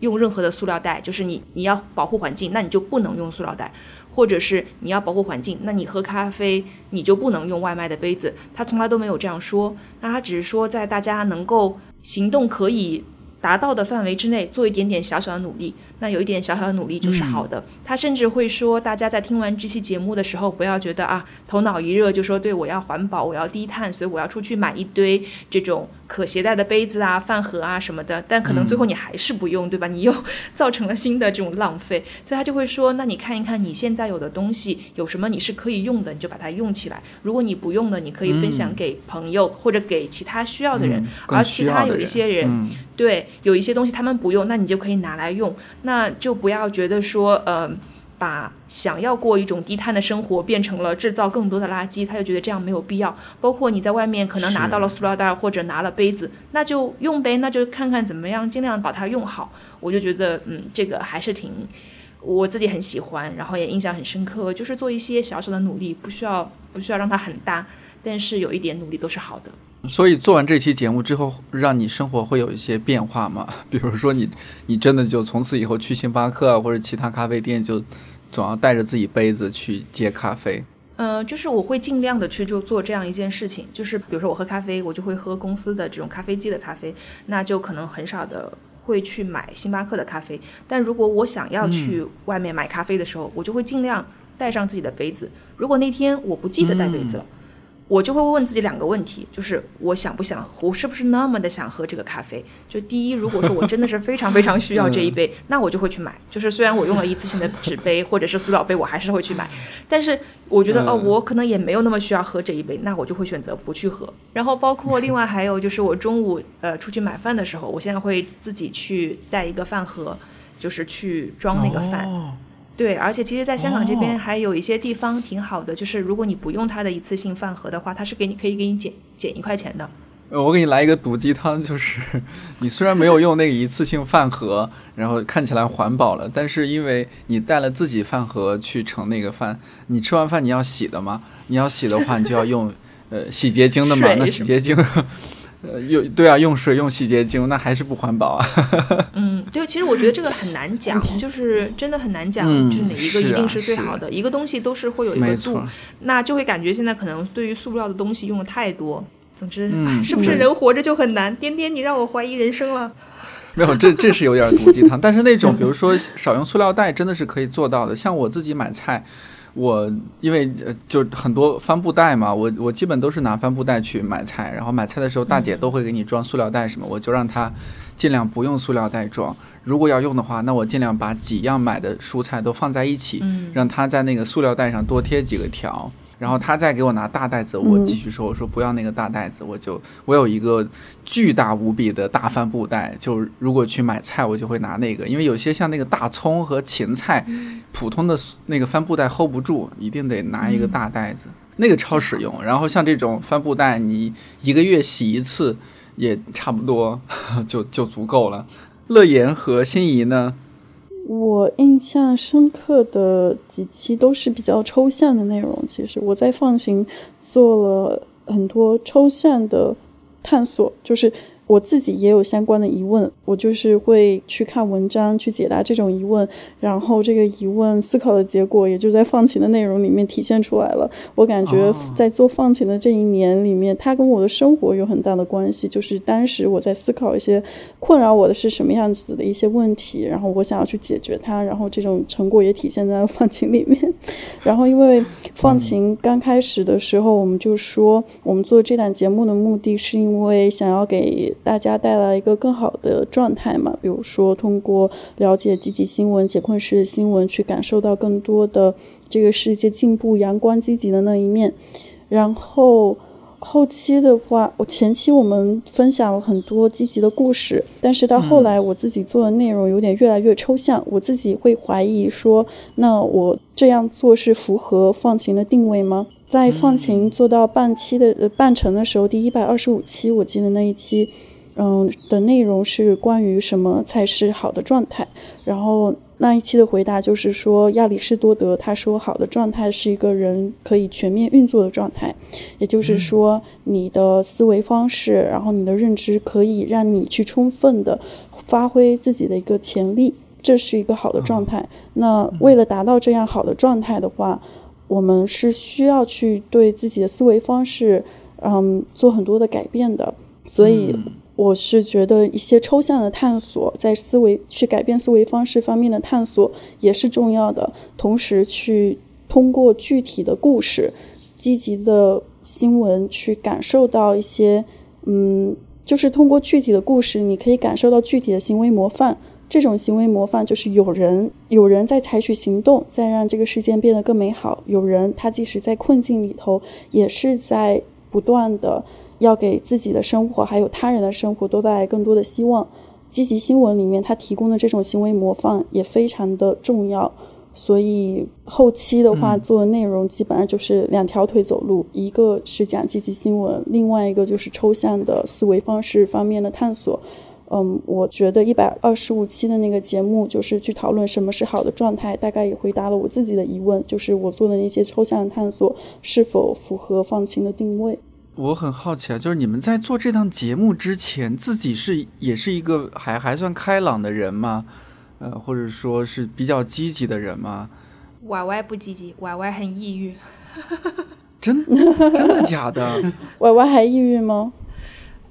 用任何的塑料袋，就是你你要保护环境，那你就不能用塑料袋；或者是你要保护环境，那你喝咖啡你就不能用外卖的杯子。他从来都没有这样说，那他只是说在大家能够行动可以。达到的范围之内做一点点小小的努力，那有一点小小的努力就是好的。他甚至会说，大家在听完这期节目的时候，不要觉得啊头脑一热就说对我要环保，我要低碳，所以我要出去买一堆这种可携带的杯子啊、饭盒啊什么的。但可能最后你还是不用，对吧？你又造成了新的这种浪费。所以他就会说，那你看一看你现在有的东西有什么你是可以用的，你就把它用起来。如果你不用的，你可以分享给朋友或者给其他需要的人。而其他有一些人。对，有一些东西他们不用，那你就可以拿来用，那就不要觉得说，呃，把想要过一种低碳的生活变成了制造更多的垃圾，他就觉得这样没有必要。包括你在外面可能拿到了塑料袋或者拿了杯子，那就用呗，那就看看怎么样，尽量把它用好。我就觉得，嗯，这个还是挺我自己很喜欢，然后也印象很深刻，就是做一些小小的努力，不需要不需要让它很大，但是有一点努力都是好的。所以做完这期节目之后，让你生活会有一些变化吗？比如说你，你真的就从此以后去星巴克啊或者其他咖啡店，就总要带着自己杯子去接咖啡？嗯，就是我会尽量的去就做这样一件事情，就是比如说我喝咖啡，我就会喝公司的这种咖啡机的咖啡，那就可能很少的会去买星巴克的咖啡。但如果我想要去外面买咖啡的时候，我就会尽量带上自己的杯子。如果那天我不记得带杯子了。我就会问自己两个问题，就是我想不想，我是不是那么的想喝这个咖啡？就第一，如果说我真的是非常非常需要这一杯，那我就会去买。就是虽然我用了一次性的纸杯或者是塑料杯，我还是会去买。但是我觉得哦，我可能也没有那么需要喝这一杯，那我就会选择不去喝。然后包括另外还有就是我中午呃出去买饭的时候，我现在会自己去带一个饭盒，就是去装那个饭。对，而且其实，在香港这边还有一些地方挺好的，就是如果你不用它的一次性饭盒的话，它是给你可以给你减减一块钱的。呃，我给你来一个毒鸡汤，就是你虽然没有用那个一次性饭盒，然后看起来环保了，但是因为你带了自己饭盒去盛那个饭，你吃完饭你要洗的嘛，你要洗的话，你就要用呃洗洁精的嘛，那洗洁精。呃，用对啊，用水用洗洁精，那还是不环保啊。嗯，对，其实我觉得这个很难讲，就是真的很难讲，就是哪一个一定是最好的。一个东西都是会有一个度，那就会感觉现在可能对于塑料的东西用的太多。总之，是不是人活着就很难？颠颠，你让我怀疑人生了。没有，这这是有点毒鸡汤。但是那种，比如说少用塑料袋，真的是可以做到的。像我自己买菜。我因为就很多帆布袋嘛，我我基本都是拿帆布袋去买菜，然后买菜的时候大姐都会给你装塑料袋什么，我就让她尽量不用塑料袋装。如果要用的话，那我尽量把几样买的蔬菜都放在一起，让她在那个塑料袋上多贴几个条。然后他再给我拿大袋子，我继续说，我说不要那个大袋子，我就我有一个巨大无比的大帆布袋，就如果去买菜，我就会拿那个，因为有些像那个大葱和芹菜，普通的那个帆布袋 hold 不住，一定得拿一个大袋子，那个超实用。然后像这种帆布袋，你一个月洗一次也差不多 就就足够了。乐言和心仪呢？我印象深刻的几期都是比较抽象的内容。其实我在放行做了很多抽象的探索，就是。我自己也有相关的疑问，我就是会去看文章去解答这种疑问，然后这个疑问思考的结果也就在放晴的内容里面体现出来了。我感觉在做放晴的这一年里面，它跟我的生活有很大的关系。就是当时我在思考一些困扰我的是什么样子的一些问题，然后我想要去解决它，然后这种成果也体现在了放晴里面。然后因为放晴刚开始的时候，我们就说我们做这档节目的目的是因为想要给大家带来一个更好的状态嘛？比如说，通过了解积极新闻、解困式的新闻，去感受到更多的这个世界进步、阳光、积极的那一面。然后后期的话，我前期我们分享了很多积极的故事，但是到后来，我自己做的内容有点越来越抽象，我自己会怀疑说，那我这样做是符合放晴的定位吗？在放晴做到半期的呃半程的时候，第一百二十五期，我记得那一期。嗯，的内容是关于什么才是好的状态。然后那一期的回答就是说，亚里士多德他说，好的状态是一个人可以全面运作的状态，也就是说，你的思维方式，然后你的认知可以让你去充分的发挥自己的一个潜力，这是一个好的状态。那为了达到这样好的状态的话，我们是需要去对自己的思维方式，嗯，做很多的改变的。所以。我是觉得一些抽象的探索，在思维去改变思维方式方面的探索也是重要的。同时，去通过具体的故事、积极的新闻去感受到一些，嗯，就是通过具体的故事，你可以感受到具体的行为模范。这种行为模范就是有人有人在采取行动，在让这个世界变得更美好。有人他即使在困境里头，也是在不断的。要给自己的生活，还有他人的生活都带来更多的希望。积极新闻里面，他提供的这种行为模范也非常的重要。所以后期的话，做的内容基本上就是两条腿走路，一个是讲积极新闻，另外一个就是抽象的思维方式方面的探索。嗯，我觉得一百二十五期的那个节目就是去讨论什么是好的状态，大概也回答了我自己的疑问，就是我做的那些抽象的探索是否符合放晴的定位。我很好奇啊，就是你们在做这档节目之前，自己是也是一个还还算开朗的人吗？呃，或者说是比较积极的人吗歪歪不积极歪歪很抑郁。真真的假的 歪歪还抑郁吗？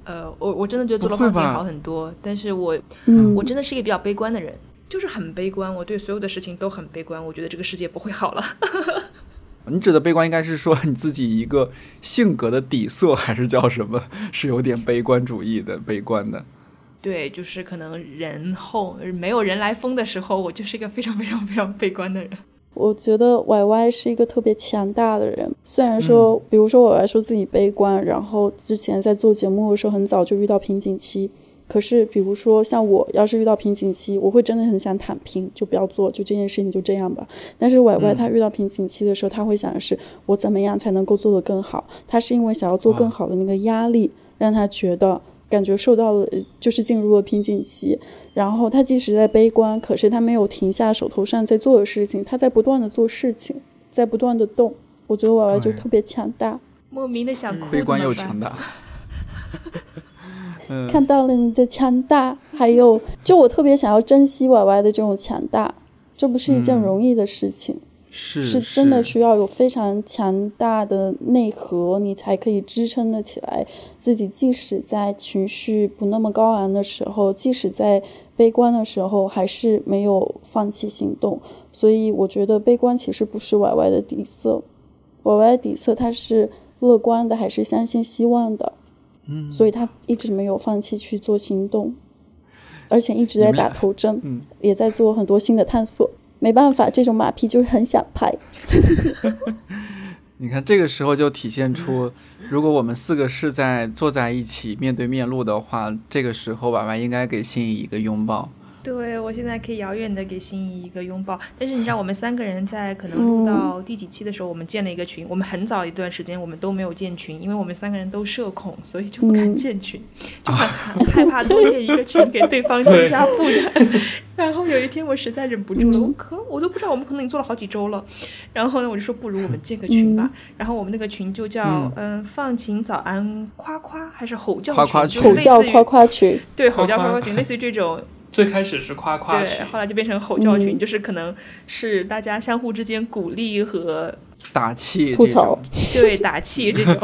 呃，我我真的觉得做了环境好很多，但是我嗯我真的是一个比较悲观的人，就是很悲观，我对所有的事情都很悲观，我觉得这个世界不会好了。你指的悲观应该是说你自己一个性格的底色，还是叫什么？是有点悲观主义的，悲观的。对，就是可能人后没有人来疯的时候，我就是一个非常非常非常悲观的人。我觉得 Y Y 是一个特别强大的人。虽然说，比如说 Y Y 说自己悲观，然后之前在做节目的时候很早就遇到瓶颈期。可是，比如说像我要是遇到瓶颈期，我会真的很想躺平，就不要做，就这件事情就这样吧。但是 Y Y 他遇到瓶颈期的时候，他会想的是我怎么样才能够做得更好。他是因为想要做更好的那个压力，让他觉得。感觉受到了，就是进入了瓶颈期。然后他即使在悲观，可是他没有停下手头上在做的事情，他在不断的做事情，在不断的动。我觉得娃娃就特别强大，莫名的想哭，悲观又强大。看到了你的强大，还有，就我特别想要珍惜娃娃的这种强大，这不是一件容易的事情。是真的需要有非常强大的内核，你才可以支撑得起来自己。即使在情绪不那么高昂的时候，即使在悲观的时候，还是没有放弃行动。所以我觉得悲观其实不是 Y Y 的底色，Y Y 的底色它是乐观的，还是相信希望的。嗯，所以他一直没有放弃去做行动，而且一直在打头阵，也在做很多新的探索。没办法，这种马屁就是很想拍。你看，这个时候就体现出，如果我们四个是在坐在一起面对面录的话，这个时候婉婉应该给心怡一个拥抱。对，我现在可以遥远的给心仪一个拥抱。但是你知道，我们三个人在可能录到第几期的时候，我们建了一个群。我们很早一段时间我们都没有建群，因为我们三个人都社恐，所以就不敢建群，就很很害怕多建一个群给对方增加负担。然后有一天我实在忍不住了，我可我都不知道我们可能已经做了好几周了。然后呢，我就说不如我们建个群吧。然后我们那个群就叫嗯放晴早安夸夸还是吼叫群，吼叫夸夸群，对吼叫夸夸群，类似于这种。最开始是夸夸群，后来就变成吼叫群，就是可能是大家相互之间鼓励和打气、吐槽，对打气这种。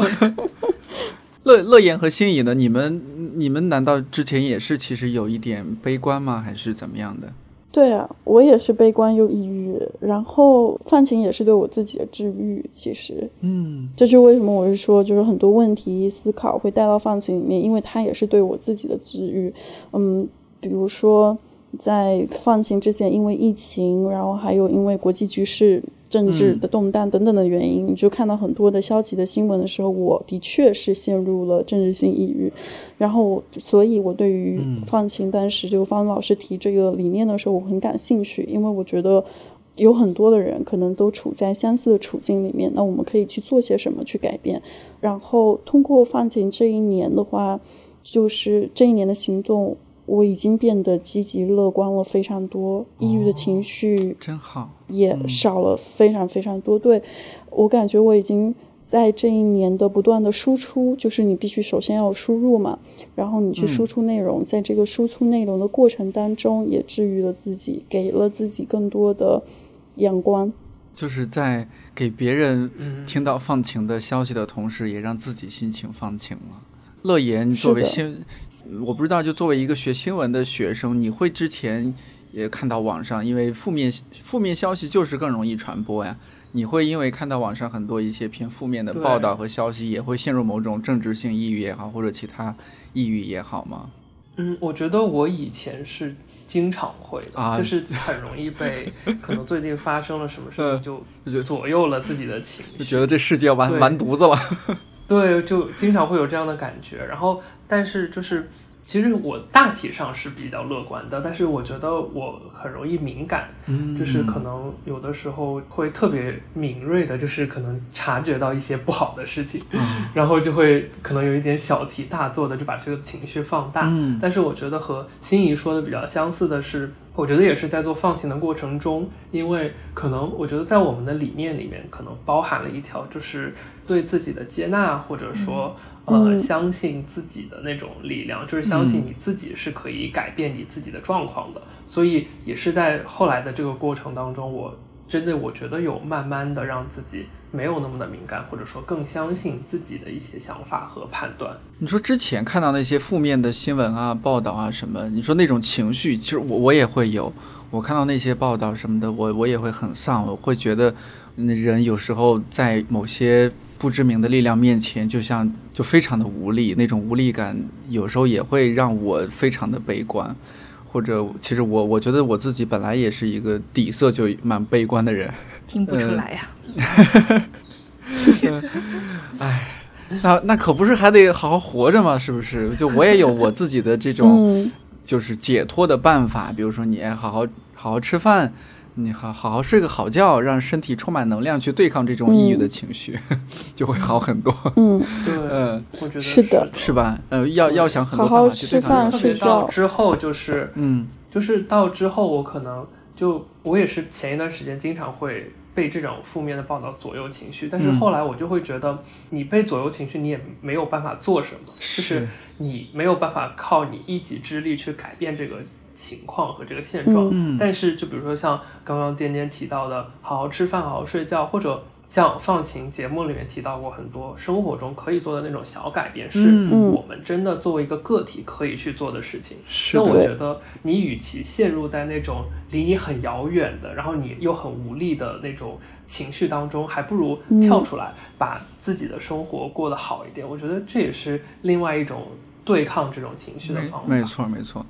乐乐言和心仪呢？你们你们难道之前也是其实有一点悲观吗？还是怎么样的？对啊，我也是悲观又抑郁，然后放晴也是对我自己的治愈。其实，嗯，这就为什么我是说，就是很多问题思考会带到放晴里面，因为它也是对我自己的治愈。嗯。比如说，在放晴之前，因为疫情，然后还有因为国际局势、政治的动荡等等的原因，你就看到很多的消极的新闻的时候，我的确是陷入了政治性抑郁。然后，所以我对于放晴当时就方老师提这个理念的时候，我很感兴趣，因为我觉得有很多的人可能都处在相似的处境里面，那我们可以去做些什么去改变？然后通过放晴这一年的话，就是这一年的行动。我已经变得积极乐观了非常多，抑郁的情绪真好也少了非常非常多。对我感觉我已经在这一年的不断的输出，就是你必须首先要输入嘛，然后你去输出内容，在这个输出内容的过程当中，也治愈了自己，给了自己更多的阳光。就是在给别人听到放晴的消息的同时，也让自己心情放晴了。乐言作为新。我不知道，就作为一个学新闻的学生，你会之前也看到网上，因为负面负面消息就是更容易传播呀。你会因为看到网上很多一些偏负面的报道和消息，也会陷入某种政治性抑郁也好，或者其他抑郁也好吗？嗯，我觉得我以前是经常会的，就是很容易被 可能最近发生了什么事情就左右了自己的情绪，就觉得这世界完完犊子了。对，就经常会有这样的感觉，然后，但是就是。其实我大体上是比较乐观的，但是我觉得我很容易敏感，就是可能有的时候会特别敏锐的，就是可能察觉到一些不好的事情，然后就会可能有一点小题大做的，就把这个情绪放大。但是我觉得和心仪说的比较相似的是，我觉得也是在做放晴的过程中，因为可能我觉得在我们的理念里面，可能包含了一条就是对自己的接纳，或者说。呃，相信自己的那种力量，就是相信你自己是可以改变你自己的状况的。所以也是在后来的这个过程当中，我真的我觉得有慢慢的让自己没有那么的敏感，或者说更相信自己的一些想法和判断。你说之前看到那些负面的新闻啊、报道啊什么，你说那种情绪，其实我我也会有。我看到那些报道什么的，我我也会很丧，我会觉得那人有时候在某些不知名的力量面前，就像就非常的无力，那种无力感有时候也会让我非常的悲观。或者，其实我我觉得我自己本来也是一个底色就蛮悲观的人，听不出来呀。哎，那那可不是还得好好活着吗？是不是？就我也有我自己的这种，就是解脱的办法。比如说，你好好好好吃饭。你好好好睡个好觉，让身体充满能量去对抗这种抑郁的情绪，就会好很多。嗯，对，嗯，我觉得是的，是。吧？呃，要要想很多好好吃饭睡觉。之后，就是嗯，就是到之后，我可能就我也是前一段时间经常会被这种负面的报道左右情绪，但是后来我就会觉得，你被左右情绪，你也没有办法做什么，就是。你没有办法靠你一己之力去改变这个。情况和这个现状，但是就比如说像刚刚颠颠提到的，好好吃饭，好好睡觉，或者像放晴节目里面提到过很多生活中可以做的那种小改变，是我们真的作为一个个体可以去做的事情。那我觉得你与其陷入在那种离你很遥远的，然后你又很无力的那种情绪当中，还不如跳出来，把自己的生活过得好一点。我觉得这也是另外一种。对抗这种情绪的方法，没错没错。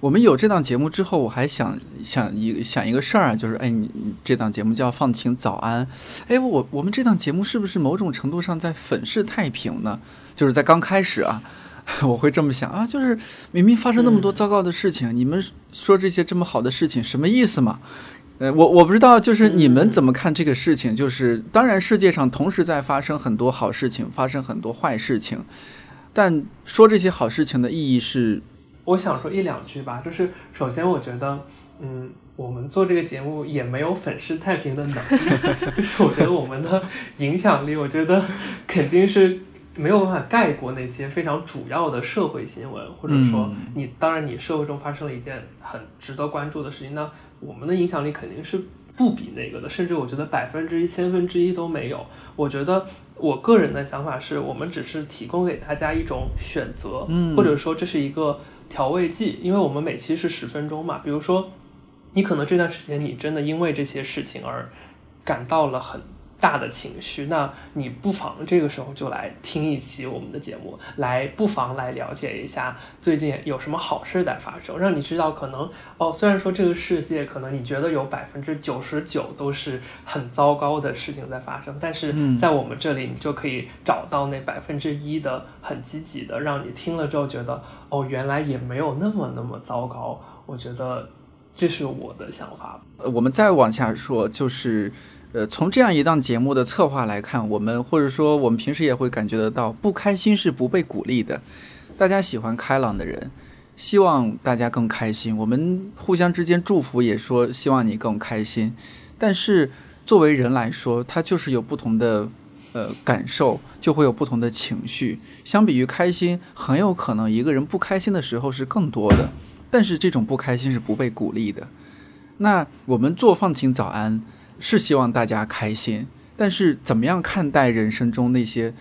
我们有这档节目之后，我还想想一想一个事儿啊，就是哎，你这档节目叫《放晴早安》，哎，我我们这档节目是不是某种程度上在粉饰太平呢？就是在刚开始啊，我会这么想啊，就是明明发生那么多糟糕的事情，你们说这些这么好的事情，什么意思嘛？呃，我我不知道，就是你们怎么看这个事情？就是当然，世界上同时在发生很多好事情，发生很多坏事情。但说这些好事情的意义是，我想说一两句吧。就是首先，我觉得，嗯，我们做这个节目也没有粉饰太平的能力。就是我觉得我们的影响力，我觉得肯定是没有办法盖过那些非常主要的社会新闻，或者说你当然你社会中发生了一件很值得关注的事情，那我们的影响力肯定是。不比那个的，甚至我觉得百分之一、千分之一都没有。我觉得我个人的想法是，我们只是提供给大家一种选择，或者说这是一个调味剂，因为我们每期是十分钟嘛。比如说，你可能这段时间你真的因为这些事情而感到了很。大的情绪，那你不妨这个时候就来听一期我们的节目，来不妨来了解一下最近有什么好事在发生，让你知道可能哦，虽然说这个世界可能你觉得有百分之九十九都是很糟糕的事情在发生，但是在我们这里你就可以找到那百分之一的很积极的，让你听了之后觉得哦，原来也没有那么那么糟糕。我觉得这是我的想法。呃，我们再往下说就是。呃，从这样一档节目的策划来看，我们或者说我们平时也会感觉得到，不开心是不被鼓励的。大家喜欢开朗的人，希望大家更开心。我们互相之间祝福，也说希望你更开心。但是作为人来说，他就是有不同的呃感受，就会有不同的情绪。相比于开心，很有可能一个人不开心的时候是更多的。但是这种不开心是不被鼓励的。那我们做放晴早安。是希望大家开心，但是怎么样看待人生中那些，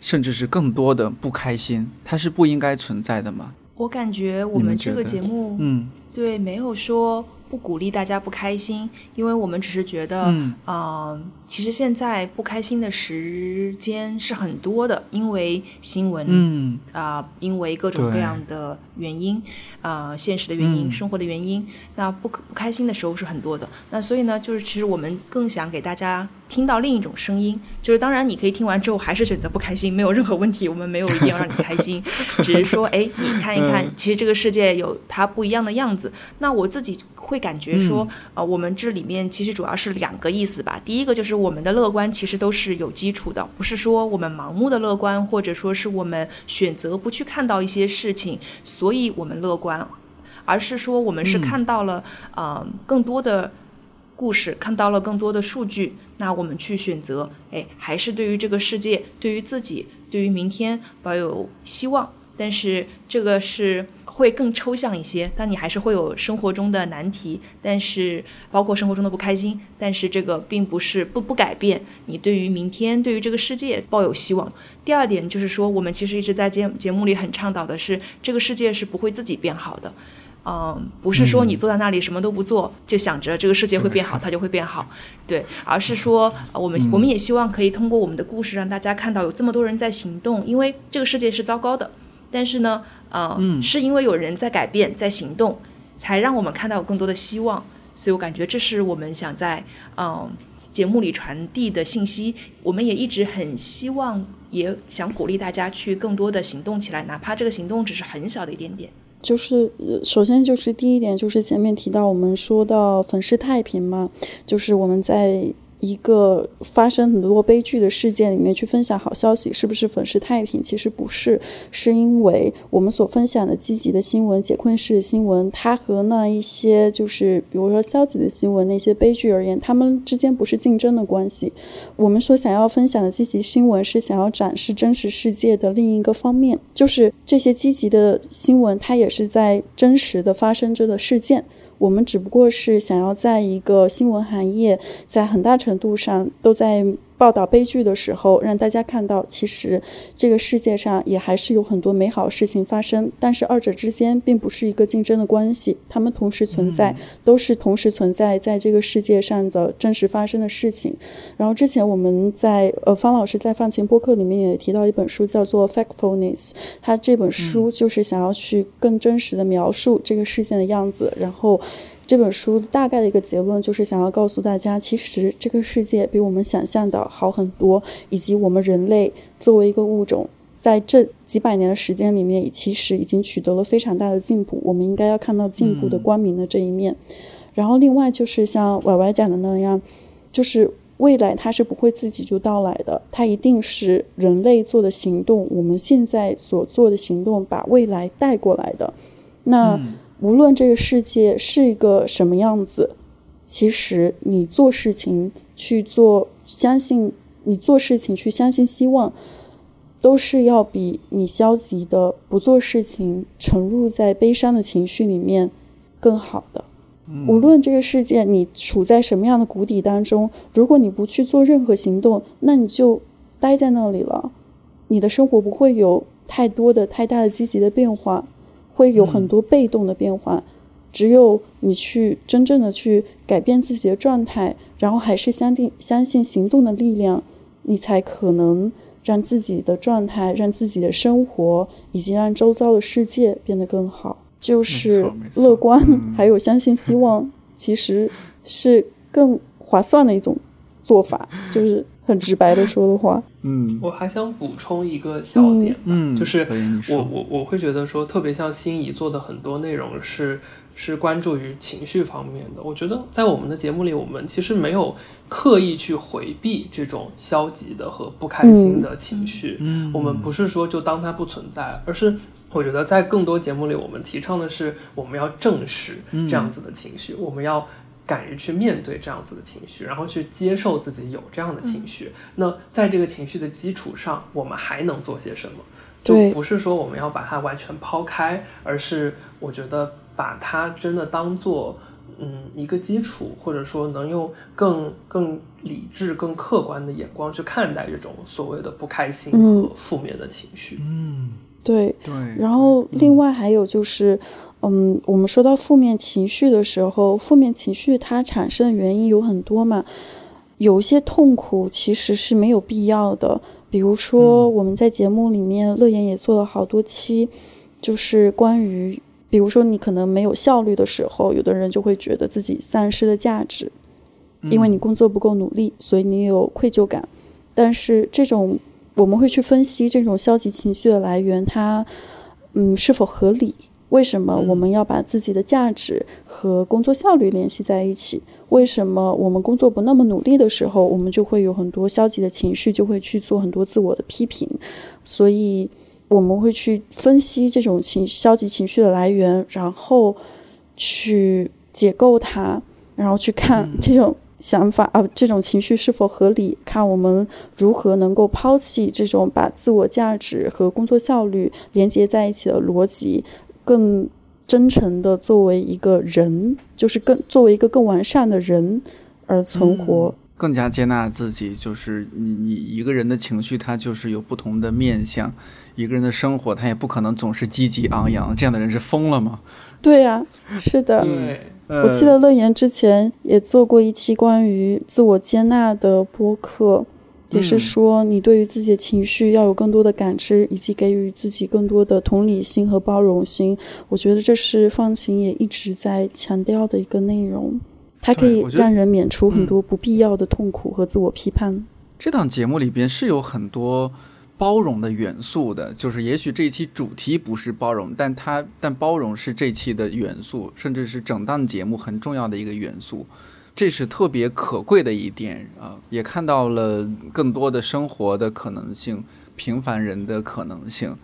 甚至是更多的不开心，它是不应该存在的吗？我感觉我们这个节目，嗯，对，没有说不鼓励大家不开心，因为我们只是觉得，嗯。其实现在不开心的时间是很多的，因为新闻，嗯啊，因为各种各样的原因，啊，现实的原因，生活的原因，那不可不开心的时候是很多的。那所以呢，就是其实我们更想给大家听到另一种声音，就是当然你可以听完之后还是选择不开心，没有任何问题，我们没有一定要让你开心，只是说，哎，你看一看，其实这个世界有它不一样的样子。那我自己会感觉说，呃，我们这里面其实主要是两个意思吧，第一个就是。我们的乐观其实都是有基础的，不是说我们盲目的乐观，或者说是我们选择不去看到一些事情，所以我们乐观，而是说我们是看到了呃更多的故事，看到了更多的数据，那我们去选择，哎，还是对于这个世界，对于自己，对于明天抱有希望。但是这个是会更抽象一些，但你还是会有生活中的难题，但是包括生活中的不开心，但是这个并不是不不改变你对于明天、对于这个世界抱有希望。第二点就是说，我们其实一直在节节目里很倡导的是，这个世界是不会自己变好的，嗯，不是说你坐在那里什么都不做，就想着这个世界会变好，它就会变好，对，而是说我们我们也希望可以通过我们的故事让大家看到有这么多人在行动，因为这个世界是糟糕的。但是呢，呃，是因为有人在改变，在行动，才让我们看到更多的希望。所以我感觉这是我们想在嗯节目里传递的信息。我们也一直很希望，也想鼓励大家去更多的行动起来，哪怕这个行动只是很小的一点点。就是首先就是第一点，就是前面提到我们说到粉饰太平嘛，就是我们在。一个发生很多悲剧的事件里面去分享好消息，是不是粉饰太平？其实不是，是因为我们所分享的积极的新闻、解困式的新闻，它和那一些就是比如说消极的新闻、那些悲剧而言，他们之间不是竞争的关系。我们所想要分享的积极新闻，是想要展示真实世界的另一个方面，就是这些积极的新闻，它也是在真实的发生着的事件。我们只不过是想要在一个新闻行业，在很大程度上都在。报道悲剧的时候，让大家看到，其实这个世界上也还是有很多美好事情发生。但是二者之间并不是一个竞争的关系，他们同时存在，都是同时存在在这个世界上的真实发生的事情。然后之前我们在呃方老师在放前播客里面也提到一本书，叫做《Factfulness》，他这本书就是想要去更真实的描述这个事件的样子，然后。这本书大概的一个结论就是想要告诉大家，其实这个世界比我们想象的好很多，以及我们人类作为一个物种，在这几百年的时间里面，其实已经取得了非常大的进步。我们应该要看到进步的光明的这一面。然后，另外就是像歪歪讲的那样，就是未来它是不会自己就到来的，它一定是人类做的行动，我们现在所做的行动把未来带过来的。那。无论这个世界是一个什么样子，其实你做事情去做，相信你做事情去相信希望，都是要比你消极的不做事情、沉入在悲伤的情绪里面更好的。无论这个世界你处在什么样的谷底当中，如果你不去做任何行动，那你就待在那里了，你的生活不会有太多的、太大的积极的变化。会有很多被动的变化，只有你去真正的去改变自己的状态，然后还是相信相信行动的力量，你才可能让自己的状态、让自己的生活以及让周遭的世界变得更好。就是乐观，还有相信希望，其实是更划算的一种做法。就是。很直白的说的话，嗯，我还想补充一个小点，嗯，就是我我我会觉得说，特别像心仪做的很多内容是是关注于情绪方面的。我觉得在我们的节目里，我们其实没有刻意去回避这种消极的和不开心的情绪，嗯，我们不是说就当它不存在，而是我觉得在更多节目里，我们提倡的是我们要正视这样子的情绪，我们要。敢于去面对这样子的情绪，然后去接受自己有这样的情绪。那在这个情绪的基础上，我们还能做些什么？就不是说我们要把它完全抛开，而是我觉得把它真的当做嗯一个基础，或者说能用更更理智、更客观的眼光去看待这种所谓的不开心和负面的情绪。嗯，对对。然后另外还有就是。嗯，我们说到负面情绪的时候，负面情绪它产生的原因有很多嘛。有一些痛苦其实是没有必要的，比如说我们在节目里面，乐言也做了好多期，就是关于，比如说你可能没有效率的时候，有的人就会觉得自己丧失了价值，因为你工作不够努力，所以你有愧疚感。但是这种我们会去分析这种消极情绪的来源，它嗯是否合理？为什么我们要把自己的价值和工作效率联系在一起？为什么我们工作不那么努力的时候，我们就会有很多消极的情绪，就会去做很多自我的批评？所以我们会去分析这种情消极情绪的来源，然后去解构它，然后去看这种想法啊，这种情绪是否合理？看我们如何能够抛弃这种把自我价值和工作效率连接在一起的逻辑。更真诚的作为一个人，就是更作为一个更完善的人而存活。更加接纳自己，就是你你一个人的情绪，他就是有不同的面相；一个人的生活，他也不可能总是积极昂扬。这样的人是疯了吗？对呀，是的。对，我记得乐言之前也做过一期关于自我接纳的播客，也是说你对于自己的情绪要有更多的感知，以及给予自己更多的同理心和包容心。我觉得这是放晴也一直在强调的一个内容。它可以让人免除很多不必要的痛苦和自我批判。这档节目里边是有很多包容的元素的，就是也许这一期主题不是包容，但它但包容是这期的元素，甚至是整档节目很重要的一个元素，这是特别可贵的一点啊！也看到了更多的生活的可能性，平凡人的可能性。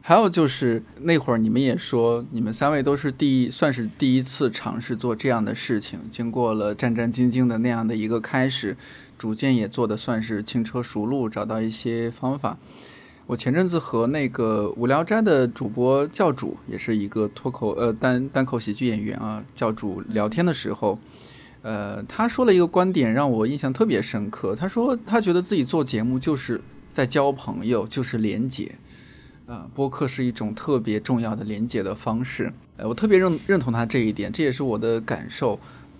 还有就是那会儿你们也说，你们三位都是第一，算是第一次尝试做这样的事情。经过了战战兢兢的那样的一个开始，逐渐也做的算是轻车熟路，找到一些方法。我前阵子和那个无聊斋的主播教主，也是一个脱口呃单单口喜剧演员啊，教主聊天的时候，呃，他说了一个观点让我印象特别深刻。他说他觉得自己做节目就是在交朋友，就是连接。呃，播客是一种特别重要的连接的方式，呃，我特别认认同他这一点，这也是我的感受。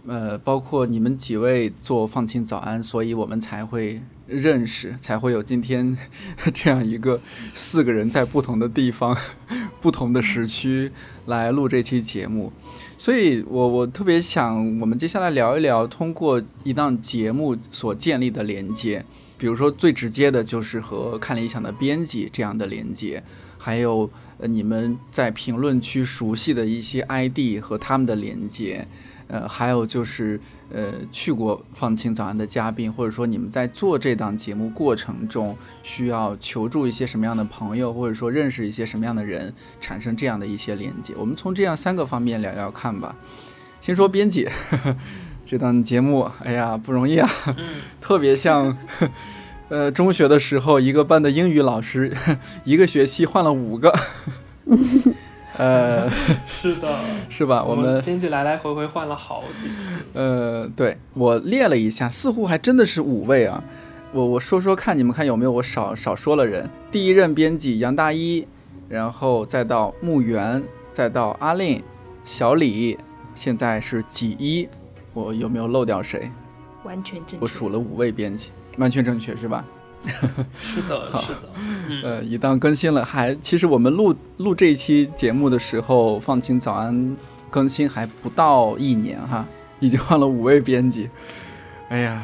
呃，包括你们几位做放晴早安，所以我们才会认识，才会有今天这样一个四个人在不同的地方、不同的时区来录这期节目。所以我我特别想，我们接下来聊一聊通过一档节目所建立的连接。比如说，最直接的就是和看理想的编辑这样的连接，还有呃你们在评论区熟悉的一些 ID 和他们的连接，呃，还有就是呃去过放晴早安的嘉宾，或者说你们在做这档节目过程中需要求助一些什么样的朋友，或者说认识一些什么样的人，产生这样的一些连接。我们从这样三个方面聊聊看吧。先说编辑。这档节目，哎呀，不容易啊，特别像，呃，中学的时候一个班的英语老师，一个学期换了五个，呃，是的，是吧？我们编辑来来回回换了好几次。呃，对我列了一下，似乎还真的是五位啊。我我说说看，你们看有没有我少少说了人？第一任编辑杨大一，然后再到木原，再到阿令、小李，现在是几一。我有没有漏掉谁？完全正确。我数了五位编辑，完全正确是吧？是的，是的。呃，一档更新了，还其实我们录录这一期节目的时候，放晴早安更新还不到一年哈，已经换了五位编辑。哎呀，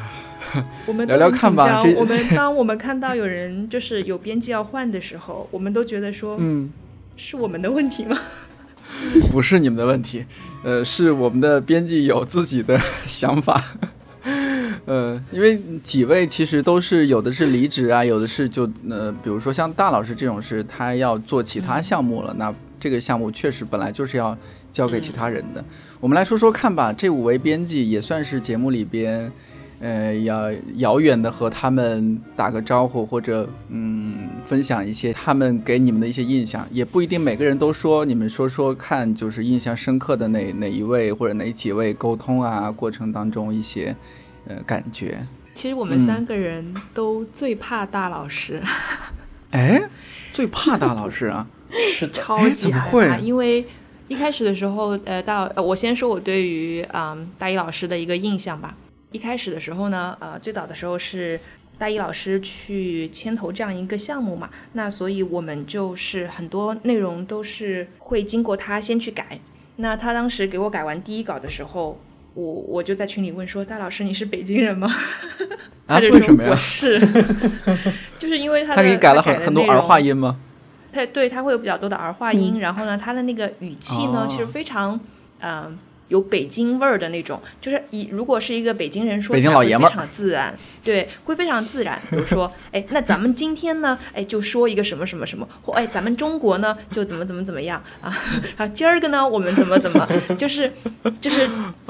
我们聊聊看吧。我们当我们看到有人就是有编辑要换的时候，我们都觉得说，嗯，是我们的问题吗？不是你们的问题，呃，是我们的编辑有自己的 想法，呃，因为几位其实都是有的是离职啊，有的是就呃，比如说像大老师这种是他要做其他项目了，那这个项目确实本来就是要交给其他人的。我们来说说看吧，这五位编辑也算是节目里边。呃，要遥远的和他们打个招呼，或者嗯，分享一些他们给你们的一些印象，也不一定每个人都说。你们说说看，就是印象深刻的哪哪一位或者哪几位沟通啊过程当中一些呃感觉。其实我们三个人都最怕大老师。哎，最怕大老师啊？是的，超级害怕。因为一开始的时候，呃，大我先说我对于嗯大一老师的一个印象吧。一开始的时候呢，呃，最早的时候是大一老师去牵头这样一个项目嘛，那所以我们就是很多内容都是会经过他先去改。那他当时给我改完第一稿的时候，我我就在群里问说：“大老师，你是北京人吗？” 啊？为什么呀？我是，就是因为他他给你改了很很多儿化音吗？他对他会有比较多的儿化音，然后呢，他的那个语气呢，其实非常嗯。有北京味儿的那种，就是以如果是一个北京人说，北京老爷们儿，非常自然，对，会非常自然。比如说，哎，那咱们今天呢，哎，就说一个什么什么什么，或哎，咱们中国呢，就怎么怎么怎么样啊？然后今儿个呢，我们怎么怎么，就是就是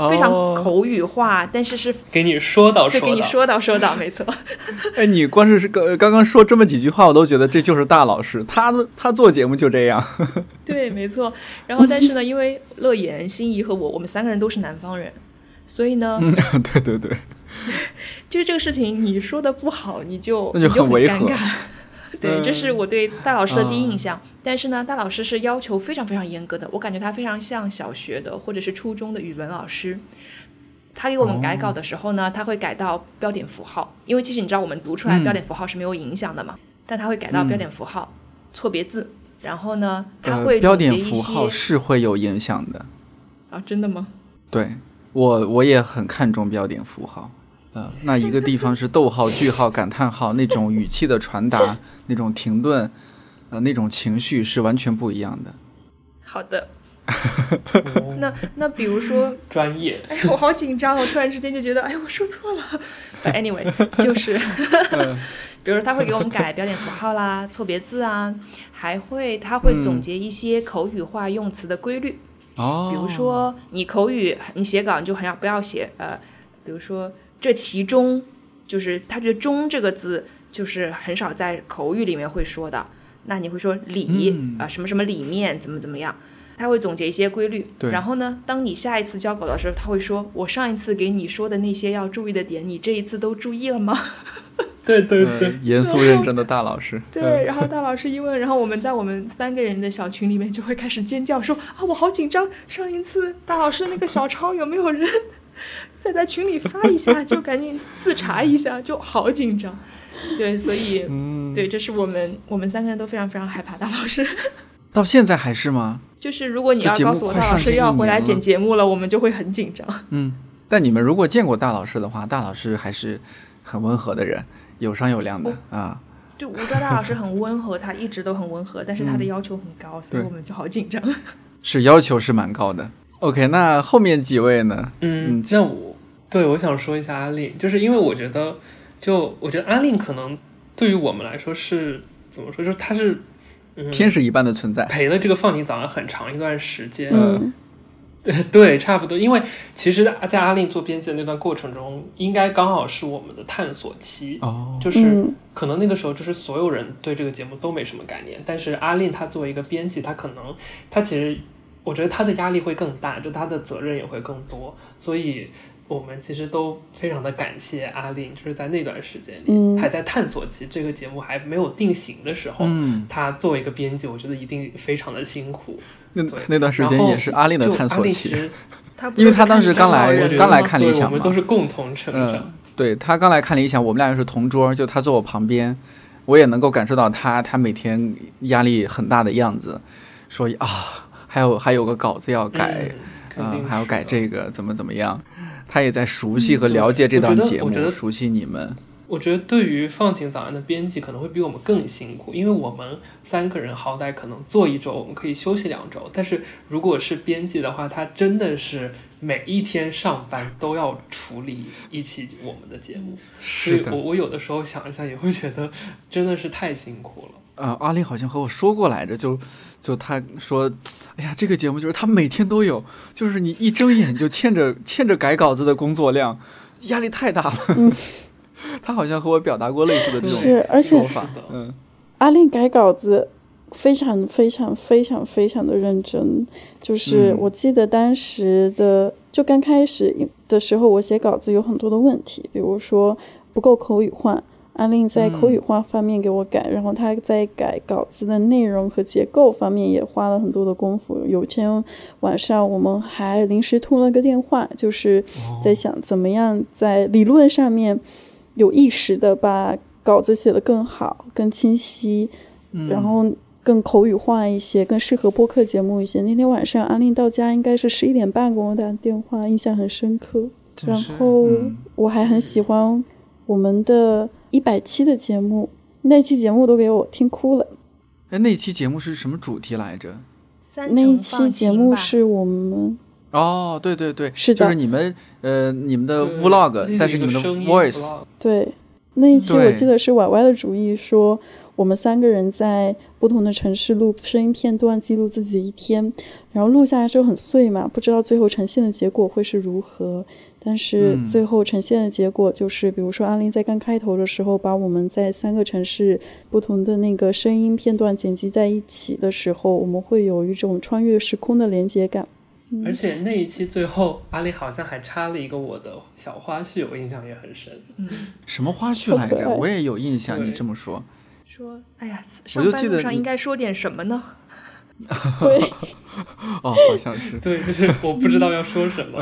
非常口语化，但是是给你说到说到，给你说到说到，没错。哎，你光是是刚刚刚说这么几句话，我都觉得这就是大老师，他他做节目就这样。对，没错。然后，但是呢，因为乐言、心仪和我，我们三个人都是南方人，所以呢，对对 对，就是这个事情，你说的不好，你就那就很违和。对，这是我对大老师的第一印象。但是呢，大老师是要求非常非常严格的，我感觉他非常像小学的或者是初中的语文老师。他给我们改稿的时候呢，他会改到标点符号，因为其实你知道我们读出来标点符号是没有影响的嘛，但他会改到标点符号、错别字。然后呢，他会标点符号是会有影响的啊？真的吗？对我我也很看重标点符号。呃，那一个地方是逗号、句号、感叹号那种语气的传达，那种停顿，呃，那种情绪是完全不一样的。好的。那那比如说 专业，哎呀，我好紧张，我突然之间就觉得，哎呀，我说错了。Anyway，就是，比如说他会给我们改标点符号啦、错别字啊。还会，他会总结一些口语化用词的规律。哦，比如说你口语，你写稿你就很要不要写呃，比如说这其中，就是他觉得“中”这个字就是很少在口语里面会说的。那你会说里啊什么什么里面怎么怎么样？他会总结一些规律。对。然后呢，当你下一次交稿的时候，他会说：“我上一次给你说的那些要注意的点，你这一次都注意了吗？” 对对对，严肃认真的大老师。对，然后大老师一问，然后我们在我们三个人的小群里面就会开始尖叫，说啊，我好紧张！上一次大老师那个小抄有没有人 再在群里发一下？就赶紧自查一下，就好紧张。对，所以，对，这是我们我们三个人都非常非常害怕大老师。到现在还是吗？就是如果你要告诉我大老师要回来剪节目了，我们就会很紧张。嗯，但你们如果见过大老师的话，大老师还是很温和的人。有商有量的啊，对吴兆大老师很温和，他一直都很温和，但是他的要求很高，所以我们就好紧张。是要求是蛮高的。OK，那后面几位呢？嗯，那我对我想说一下阿令，就是因为我觉得，就我觉得阿令可能对于我们来说是怎么说，就是他是天使一般的存在，陪了这个放晴早上很长一段时间。嗯。对，差不多。因为其实，在阿令做编辑的那段过程中，应该刚好是我们的探索期。哦，就是可能那个时候，就是所有人对这个节目都没什么概念。但是阿令他作为一个编辑，他可能他其实，我觉得他的压力会更大，就他的责任也会更多。所以。我们其实都非常的感谢阿令，就是在那段时间里，还在探索期，这个节目还没有定型的时候，他作为一个编辑，我觉得一定非常的辛苦。那那段时间也是阿令的探索期，因为他当时刚来刚来看理想嘛，我们都是共同成长。对他刚来看理想，我们俩又是同桌，就他坐我旁边，我也能够感受到他他每天压力很大的样子，说啊，还有还有个稿子要改，嗯，还要改这个怎么怎么样。他也在熟悉和了解这档节目，我觉得熟悉你们。我觉得对于放晴早安的编辑可能会比我们更辛苦，因为我们三个人好歹可能做一周，我们可以休息两周。但是如果是编辑的话，他真的是每一天上班都要处理一期我们的节目。是的，我我有的时候想一想，也会觉得真的是太辛苦了。啊，阿丽好像和我说过来着，就就他说，哎呀，这个节目就是他每天都有，就是你一睁眼就欠着欠着改稿子的工作量，压力太大了。他好像和我表达过类似的这种说法。嗯，阿丽改稿子非常非常非常非常的认真，就是我记得当时的就刚开始的时候，我写稿子有很多的问题，比如说不够口语化。阿令在口语化方面给我改，然后他在改稿子的内容和结构方面也花了很多的功夫。有天晚上我们还临时通了个电话，就是在想怎么样在理论上面有意识的把稿子写得更好、更清晰，然后更口语化一些，更适合播客节目一些。那天晚上阿令到家应该是十一点半给我打电话，印象很深刻。然后我还很喜欢我们的。一百期的节目，那期节目都给我听哭了。哎，那期节目是什么主题来着？那一期节目是我们哦，对对对，是的，就是你们呃你们的 vlog，但是你们的 voice，对，那一期我记得是 Y Y 的主意，说我们三个人在不同的城市录声音片段，记录自己一天，然后录下来之后很碎嘛，不知道最后呈现的结果会是如何。但是最后呈现的结果就是，比如说阿林在刚开头的时候，把我们在三个城市不同的那个声音片段剪辑在一起的时候，我们会有一种穿越时空的连接感。而且那一期最后，阿林好像还插了一个我的小花絮，我印象也很深。嗯，什么花絮来着？我也有印象。你这么说，说，哎呀，上班路上应该说点什么呢？对，哦，好像是对，就是我不知道要说什么。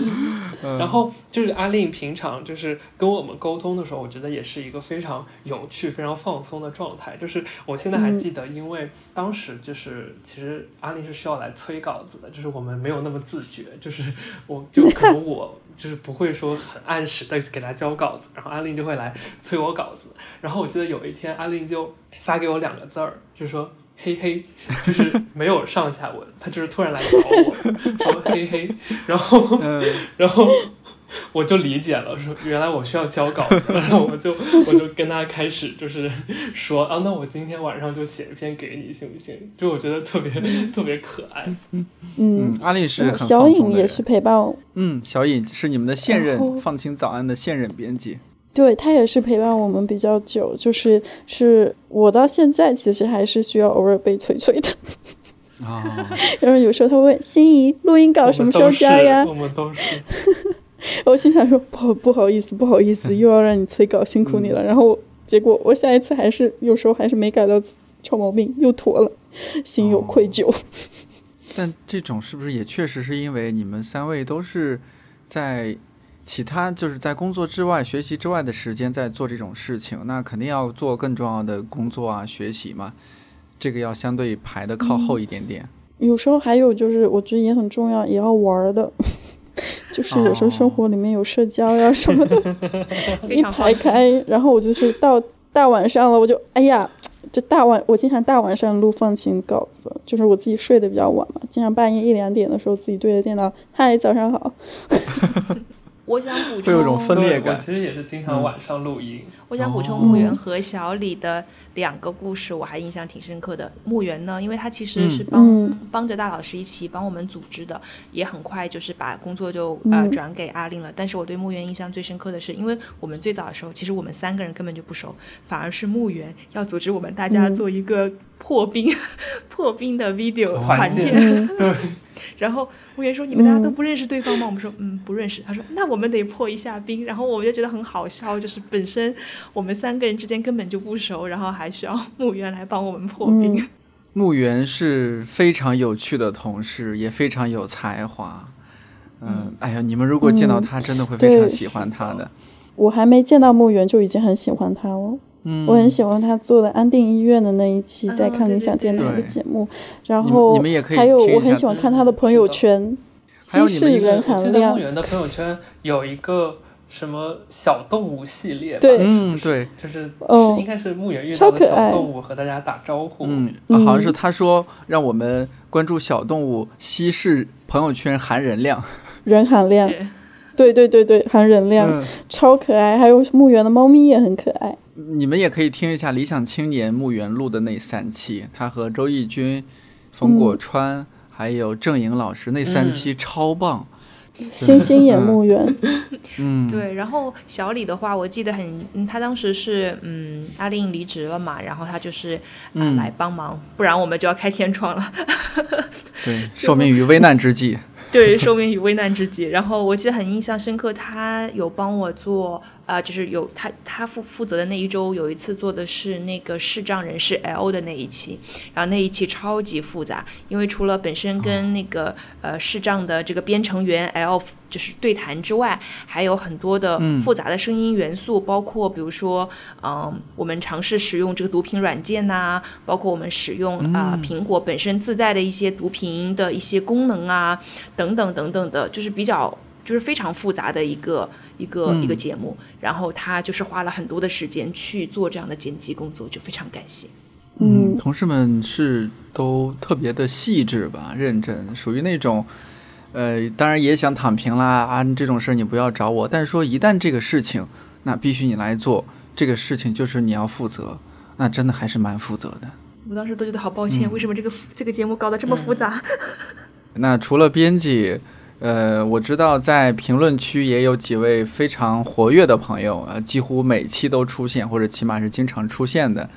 然后就是阿令平常就是跟我们沟通的时候，我觉得也是一个非常有趣、非常放松的状态。就是我现在还记得，因为当时就是其实阿令是需要来催稿子的，就是我们没有那么自觉，就是我就可能我 就是不会说很按时的给他交稿子，然后阿令就会来催我稿子。然后我记得有一天阿令就发给我两个字儿，就说。嘿嘿，就是没有上下文，他就是突然来找我说嘿嘿，然后然后我就理解了，说原来我需要交稿，然后我就我就跟他开始就是说啊，那我今天晚上就写一篇给你，行不行？就我觉得特别特别可爱。嗯，阿丽是小颖也是陪伴我。嗯，小颖是你们的现任放晴早安的现任编辑。对他也是陪伴我们比较久，就是是我到现在其实还是需要偶尔被催催的啊。然后有时候他问心仪录音稿什么时候交呀？我们都是。我心想说不不好意思不好意思，又要让你催稿，辛苦你了。然后结果我下一次还是有时候还是没改到臭毛病，又拖了，心有愧疚。但这种是不是也确实是因为你们三位都是在？其他就是在工作之外、学习之外的时间在做这种事情，那肯定要做更重要的工作啊，学习嘛，这个要相对排的靠后一点点。有时候还有就是，我觉得也很重要，也要玩的，就是有时候生活里面有社交呀什么的，一排开，然后我就是到大晚上了，我就哎呀，这大晚我经常大晚上录放晴稿子，就是我自己睡得比较晚嘛，经常半夜一两点的时候自己对着电脑，嗨，早上好。我想补充，会有种分裂感。其实也是经常晚上录音。我想补充墓园和小李的两个故事，我还印象挺深刻的。墓园呢，因为他其实是帮帮着大老师一起帮我们组织的，也很快就是把工作就呃转给阿令了。但是我对墓园印象最深刻的是，因为我们最早的时候，其实我们三个人根本就不熟，反而是墓园要组织我们大家做一个破冰 破冰的 video 团建。对。然后木源说：“你们大家都不认识对方吗？”我们说：“嗯，不认识。”他说：“那我们得破一下冰。”然后我们就觉得很好笑，就是本身我们三个人之间根本就不熟，然后还需要墓园来帮我们破冰。木源是非常有趣的同事，也非常有才华。嗯，哎呀，你们如果见到他，真的会非常喜欢他的。我还没见到墓园，就已经很喜欢他了。我很喜欢他做的安定医院的那一期，在看理想电台的节目。然后还有我很喜欢看他的朋友圈，稀释人含量。木源的朋友圈有一个什么小动物系列，对，嗯，对，就是应该是木源遇到的小动物和大家打招呼。嗯，好像是他说让我们关注小动物，稀释朋友圈含人量，人含量。对对对对，含人量，超可爱。还有墓园的猫咪也很可爱。你们也可以听一下《理想青年》墓园录的那三期，他和周轶君、冯果川还有郑颖老师那三期超棒。星星眼墓园。嗯，对。然后小李的话，我记得很，他当时是嗯，阿令离职了嘛，然后他就是嗯来帮忙，不然我们就要开天窗了。对，受命于危难之际。对，寿命于危难之际。然后我记得很印象深刻，他有帮我做。啊，就是有他，他负负责的那一周，有一次做的是那个视障人士 L 的那一期，然后那一期超级复杂，因为除了本身跟那个呃视障的这个编程员 L 就是对谈之外，还有很多的复杂的声音元素，包括比如说，嗯，我们尝试使用这个读屏软件呐，包括我们使用啊苹果本身自带的一些读屏的一些功能啊，等等等等的，就是比较。就是非常复杂的一个一个一个节目，然后他就是花了很多的时间去做这样的剪辑工作，就非常感谢。嗯，同事们是都特别的细致吧，认真，属于那种呃，当然也想躺平啦啊，这种事儿你不要找我。但是说一旦这个事情，那必须你来做，这个事情就是你要负责，那真的还是蛮负责的。我当时都觉得好抱歉，为什么这个这个节目搞得这么复杂？那除了编辑，呃，我知道在评论区也有几位非常活跃的朋友，呃，几乎每期都出现，或者起码是经常出现的。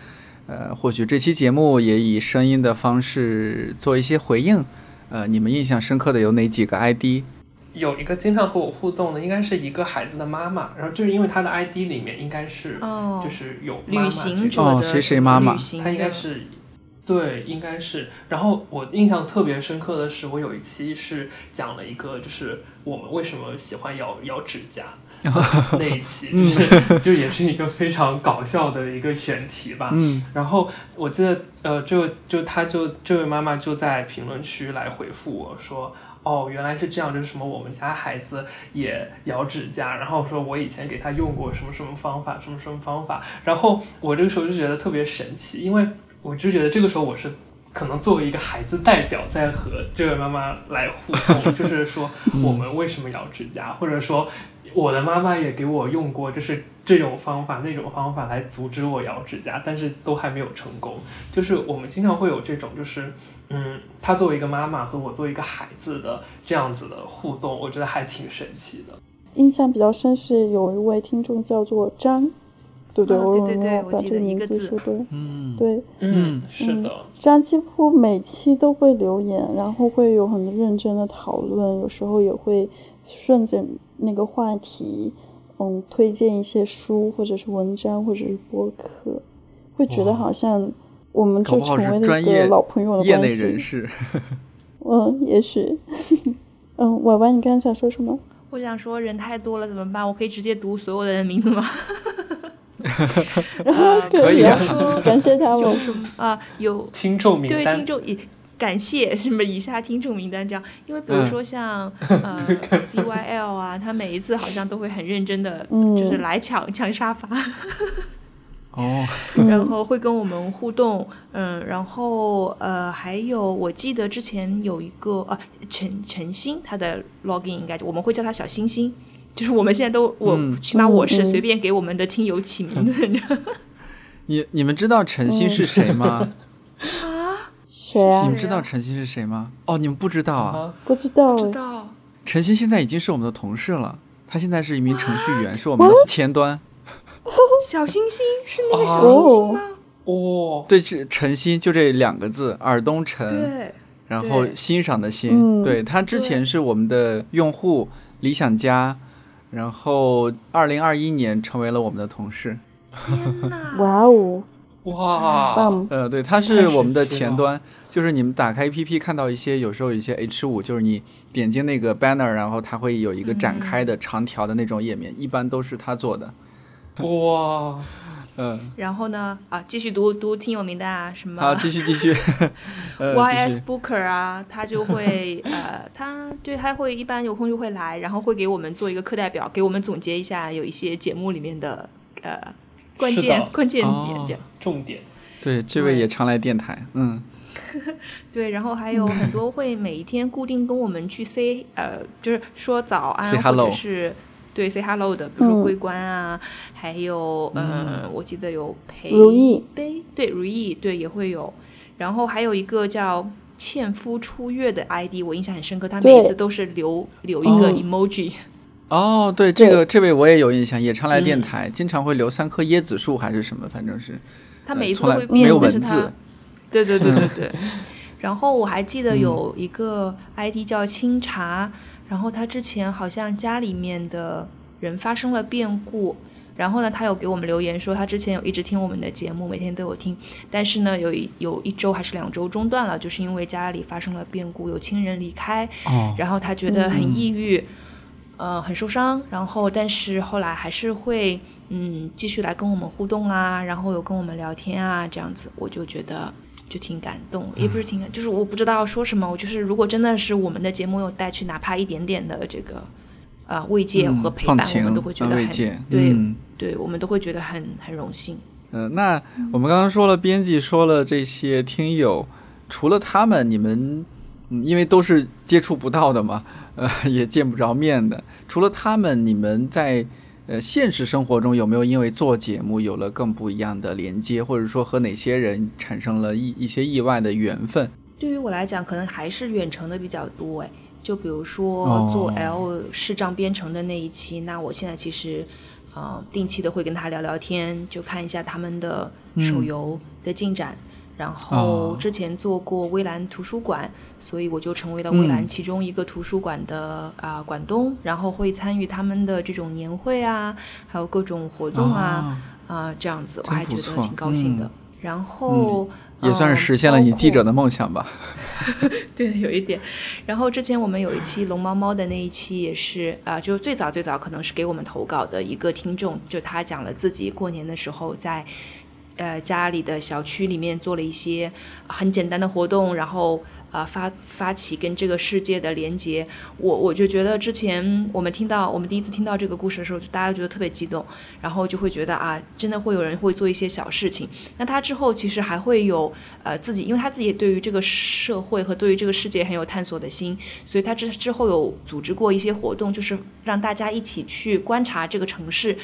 呃，或许这期节目也以声音的方式做一些回应。呃，你们印象深刻的有哪几个 ID？有一个经常和我互动的，应该是一个孩子的妈妈，然后就是因为她的 ID 里面应该是，就是有旅行者的谁谁妈妈，她应该是，对，应该是。然后我印象特别深刻的是，我有一期是讲了一个，就是我们为什么喜欢咬咬指甲。那一期就是就也是一个非常搞笑的一个选题吧。嗯，然后我记得呃，就就他就这位妈妈就在评论区来回复我说，哦，原来是这样，就是什么我们家孩子也咬指甲，然后说我以前给他用过什么什么方法，什么什么方法。然后我这个时候就觉得特别神奇，因为我就觉得这个时候我是可能作为一个孩子代表在和这位妈妈来互动，就是说我们为什么咬指甲，或者说。我的妈妈也给我用过，就是这种方法、那种方法来阻止我咬指甲，但是都还没有成功。就是我们经常会有这种，就是嗯，她作为一个妈妈和我作为一个孩子的这样子的互动，我觉得还挺神奇的。印象比较深是有一位听众叫做张，对不对？我对对，把这个名字说对。嗯，对，嗯，是的。这样几乎每期都会留言，然后会有很认真的讨论，有时候也会顺着。那个话题，嗯，推荐一些书或者是文章或者是播客，会觉得好像我们就成为了一个老朋友的关系。人士，嗯，也许，嗯，婉婉，你刚才想说什么？我想说人太多了怎么办？我可以直接读所有的人名字吗？可以啊，感谢他们啊，有听众名单，对听众感谢什么以下听众名单这样，因为比如说像呃 CYL 啊，他每一次好像都会很认真的，就是来抢抢沙发，哦，然后会跟我们互动，嗯，然后呃还有我记得之前有一个啊陈陈星，他的 login 应该我们会叫他小星星，就是我们现在都我起码我是随便给我们的听友起名字，你你们知道陈星是谁吗？啊谁啊？你们知道陈星是谁吗？哦，你们不知道啊？不知道。不知道。陈星现在已经是我们的同事了，他现在是一名程序员，是我们的前端。小星星是那个小星星吗？哦，对，是陈星，就这两个字，耳东陈，对，然后欣赏的欣，对他之前是我们的用户，理想家，然后二零二一年成为了我们的同事。哇哦！哇，呃，对，它是我们的前端，就是你们打开 APP 看到一些，有时候有一些 H 五，就是你点进那个 banner，然后它会有一个展开的长条的那种页面，一般都是它做的。哇，嗯。然后呢？啊，继续读读挺有名的啊，什么？好，继续继续。YS Booker 啊，他就会 呃，他对他会一般有空就会来，然后会给我们做一个课代表，给我们总结一下有一些节目里面的呃。关键关键点，这样重点。对，这位也常来电台，嗯。对，然后还有很多会每一天固定跟我们去 say，呃，就是说早安，或者是对 say hello 的，比如说桂冠啊，还有嗯，我记得有裴如意杯，对，如意，对，也会有。然后还有一个叫纤夫出月的 ID，我印象很深刻，他每一次都是留留一个 emoji。哦，对，这个这位我也有印象，也常来电台，经常会留三棵椰子树还是什么，反正是。他每一次都会变，没有文字。对对对对 对。然后我还记得有一个 ID 叫清茶，然后他之前好像家里面的人发生了变故，然后呢，他有给我们留言说他之前有一直听我们的节目，每天都有听，但是呢，有一有一周还是两周中断了，就是因为家里发生了变故，有亲人离开，然后他觉得很抑郁。呃，很受伤，然后但是后来还是会，嗯，继续来跟我们互动啊，然后有跟我们聊天啊，这样子，我就觉得就挺感动，也不是挺，就是我不知道说什么，我就是如果真的是我们的节目有带去哪怕一点点的这个，呃，慰藉和陪伴，我们都会觉得很，对，对，我们都会觉得很很荣幸。嗯，那我们刚刚说了编辑，说了这些听友，除了他们，你们。嗯，因为都是接触不到的嘛，呃，也见不着面的。除了他们，你们在呃现实生活中有没有因为做节目有了更不一样的连接，或者说和哪些人产生了一一些意外的缘分？对于我来讲，可能还是远程的比较多哎。就比如说做 L 视障编程的那一期，那我现在其实，呃，定期的会跟他聊聊天，就看一下他们的手游的进展。然后之前做过微蓝图书馆，所以我就成为了微蓝其中一个图书馆的啊馆东，然后会参与他们的这种年会啊，还有各种活动啊啊这样子，我还觉得挺高兴的。然后。也算是实现了你记者的梦想吧。对，有一点。然后之前我们有一期龙猫猫的那一期也是啊，就最早最早可能是给我们投稿的一个听众，就他讲了自己过年的时候在呃家里的小区里面做了一些很简单的活动，然后。啊，发发起跟这个世界的连接，我我就觉得之前我们听到我们第一次听到这个故事的时候，就大家觉得特别激动，然后就会觉得啊，真的会有人会做一些小事情。那他之后其实还会有呃自己，因为他自己对于这个社会和对于这个世界很有探索的心，所以他之之后有组织过一些活动，就是让大家一起去观察这个城市。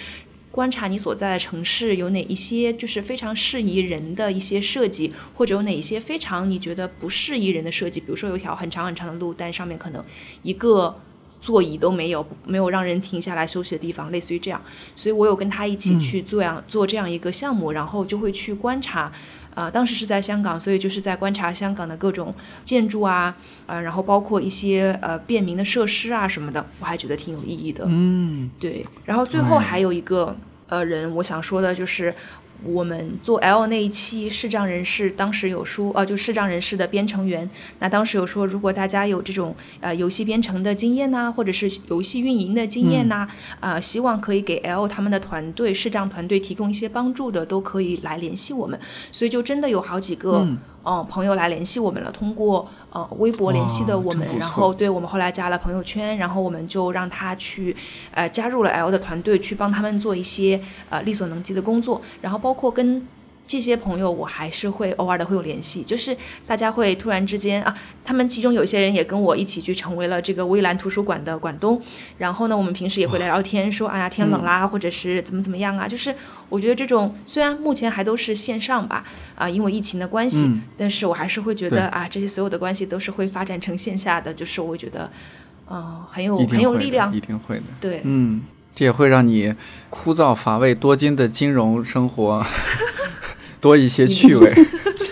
观察你所在的城市有哪一些就是非常适宜人的一些设计，或者有哪一些非常你觉得不适宜人的设计？比如说有一条很长很长的路，但上面可能一个座椅都没有，没有让人停下来休息的地方，类似于这样。所以我有跟他一起去做样做这样一个项目，然后就会去观察。啊，当时是在香港，所以就是在观察香港的各种建筑啊，呃，然后包括一些呃便民的设施啊什么的，我还觉得挺有意义的。嗯，对。然后最后还有一个呃人，我想说的就是。我们做 L 那一期视障人士，当时有说，呃，就视障人士的编程员。那当时有说，如果大家有这种呃游戏编程的经验呐，或者是游戏运营的经验呐，啊，希望可以给 L 他们的团队视障团队提供一些帮助的，都可以来联系我们。所以就真的有好几个。嗯，朋友来联系我们了，通过呃微博联系的我们，然后对我们后来加了朋友圈，然后我们就让他去呃加入了 L 的团队，去帮他们做一些呃力所能及的工作，然后包括跟。这些朋友我还是会偶尔的会有联系，就是大家会突然之间啊，他们其中有些人也跟我一起去成为了这个微蓝图书馆的馆东，然后呢，我们平时也会聊聊天，说哎呀天冷啦，或者是怎么怎么样啊，就是我觉得这种虽然目前还都是线上吧，啊，因为疫情的关系，但是我还是会觉得啊，这些所有的关系都是会发展成线下的，就是我会觉得，嗯，很有很有力量，一定会的，对，嗯，这也会让你枯燥乏味多金的金融生活。多一些趣味，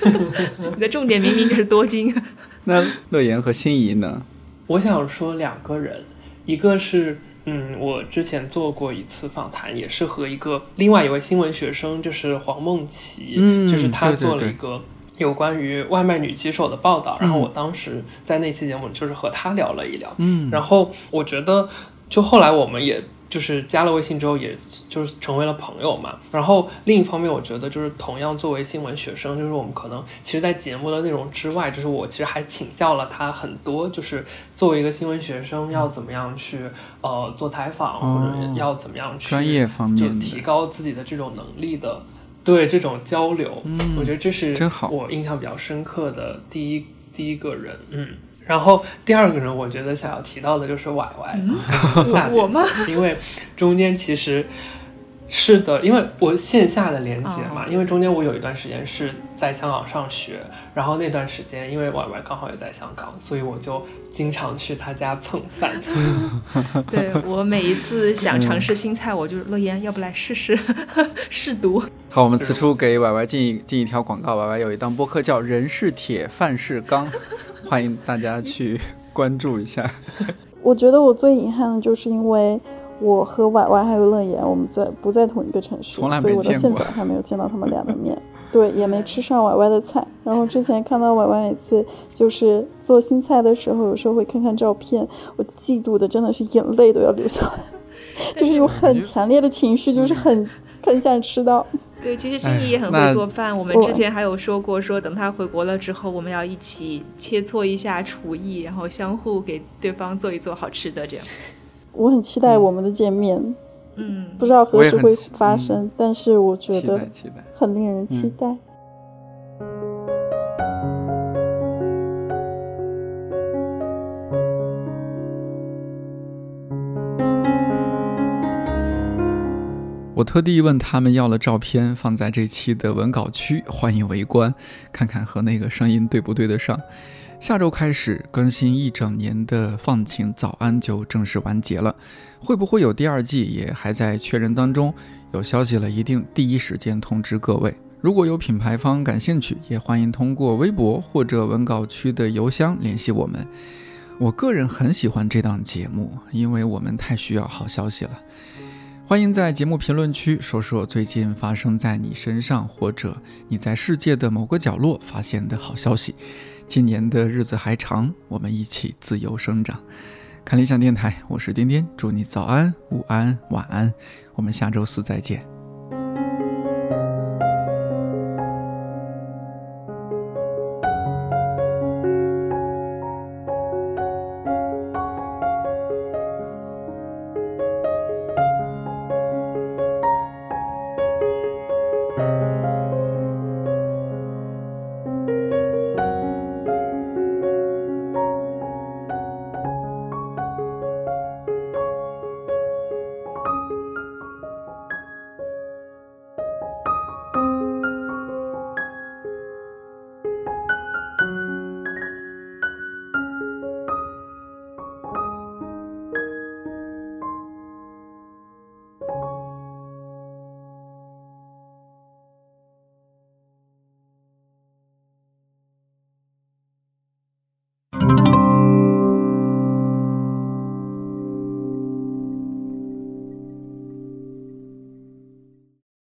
你的重点明明就是多金。那乐言和心仪呢？我想说两个人，一个是嗯，我之前做过一次访谈，也是和一个另外一位新闻学生，就是黄梦琪，就是他做了一个有关于外卖女骑手的报道，然后我当时在那期节目就是和他聊了一聊，嗯，然后我觉得就后来我们也。就是加了微信之后，也就是成为了朋友嘛。然后另一方面，我觉得就是同样作为新闻学生，就是我们可能其实，在节目的内容之外，就是我其实还请教了他很多，就是作为一个新闻学生要怎么样去呃做采访，或者要怎么样去专业方面就提高自己的这种能力的，对这种交流，我觉得这是我印象比较深刻的第一第一个人，嗯。然后第二个人，我觉得想要提到的就是 Y Y，、嗯，我吗？因为中间其实是的，因为我线下的连接嘛，因为中间我有一段时间是在香港上学，然后那段时间因为婉婉刚好也在香港，所以我就经常去他家蹭饭。对我每一次想尝试新菜，我就乐言，要不来试试 试毒。好，我们此处给 Y Y 进一进一条广告，，Y Y 有一档播客叫《人是铁，饭是钢》。欢迎大家去关注一下。我觉得我最遗憾的就是因为我和婉婉还有乐言，我们在不在同一个城市，所以我到现在还没有见到他们俩的面。对，也没吃上婉婉的菜。然后之前看到婉婉每次就是做新菜的时候，有时候会看看照片，我嫉妒的真的是眼泪都要流下来，就是有很强烈的情绪，就是很很想吃到。对，其实心仪也很会做饭。我们之前还有说过，说等他回国了之后，我们要一起切磋一下厨艺，然后相互给对方做一做好吃的。这样，我很期待我们的见面。嗯。不知道何时会发生但是我觉得很令人期待。我特地问他们要了照片放在这期的文稿区欢迎围观看看和那个声音对不对得上。下周开始更新一整年的放晴早安就正式完结了，会不会有第二季也还在确认当中，有消息了一定第一时间通知各位。如果有品牌方感兴趣，也欢迎通过微博或者文稿区的邮箱联系我们。我个人很喜欢这档节目，因为我们太需要好消息了。欢迎在节目评论区说说最近发生在你身上或者你在世界的某个角落发现的好消息。今年的日子还长，我们一起自由生长。看理想电台，我是颠颠，祝你早安、午安、晚安。我们下周四再见。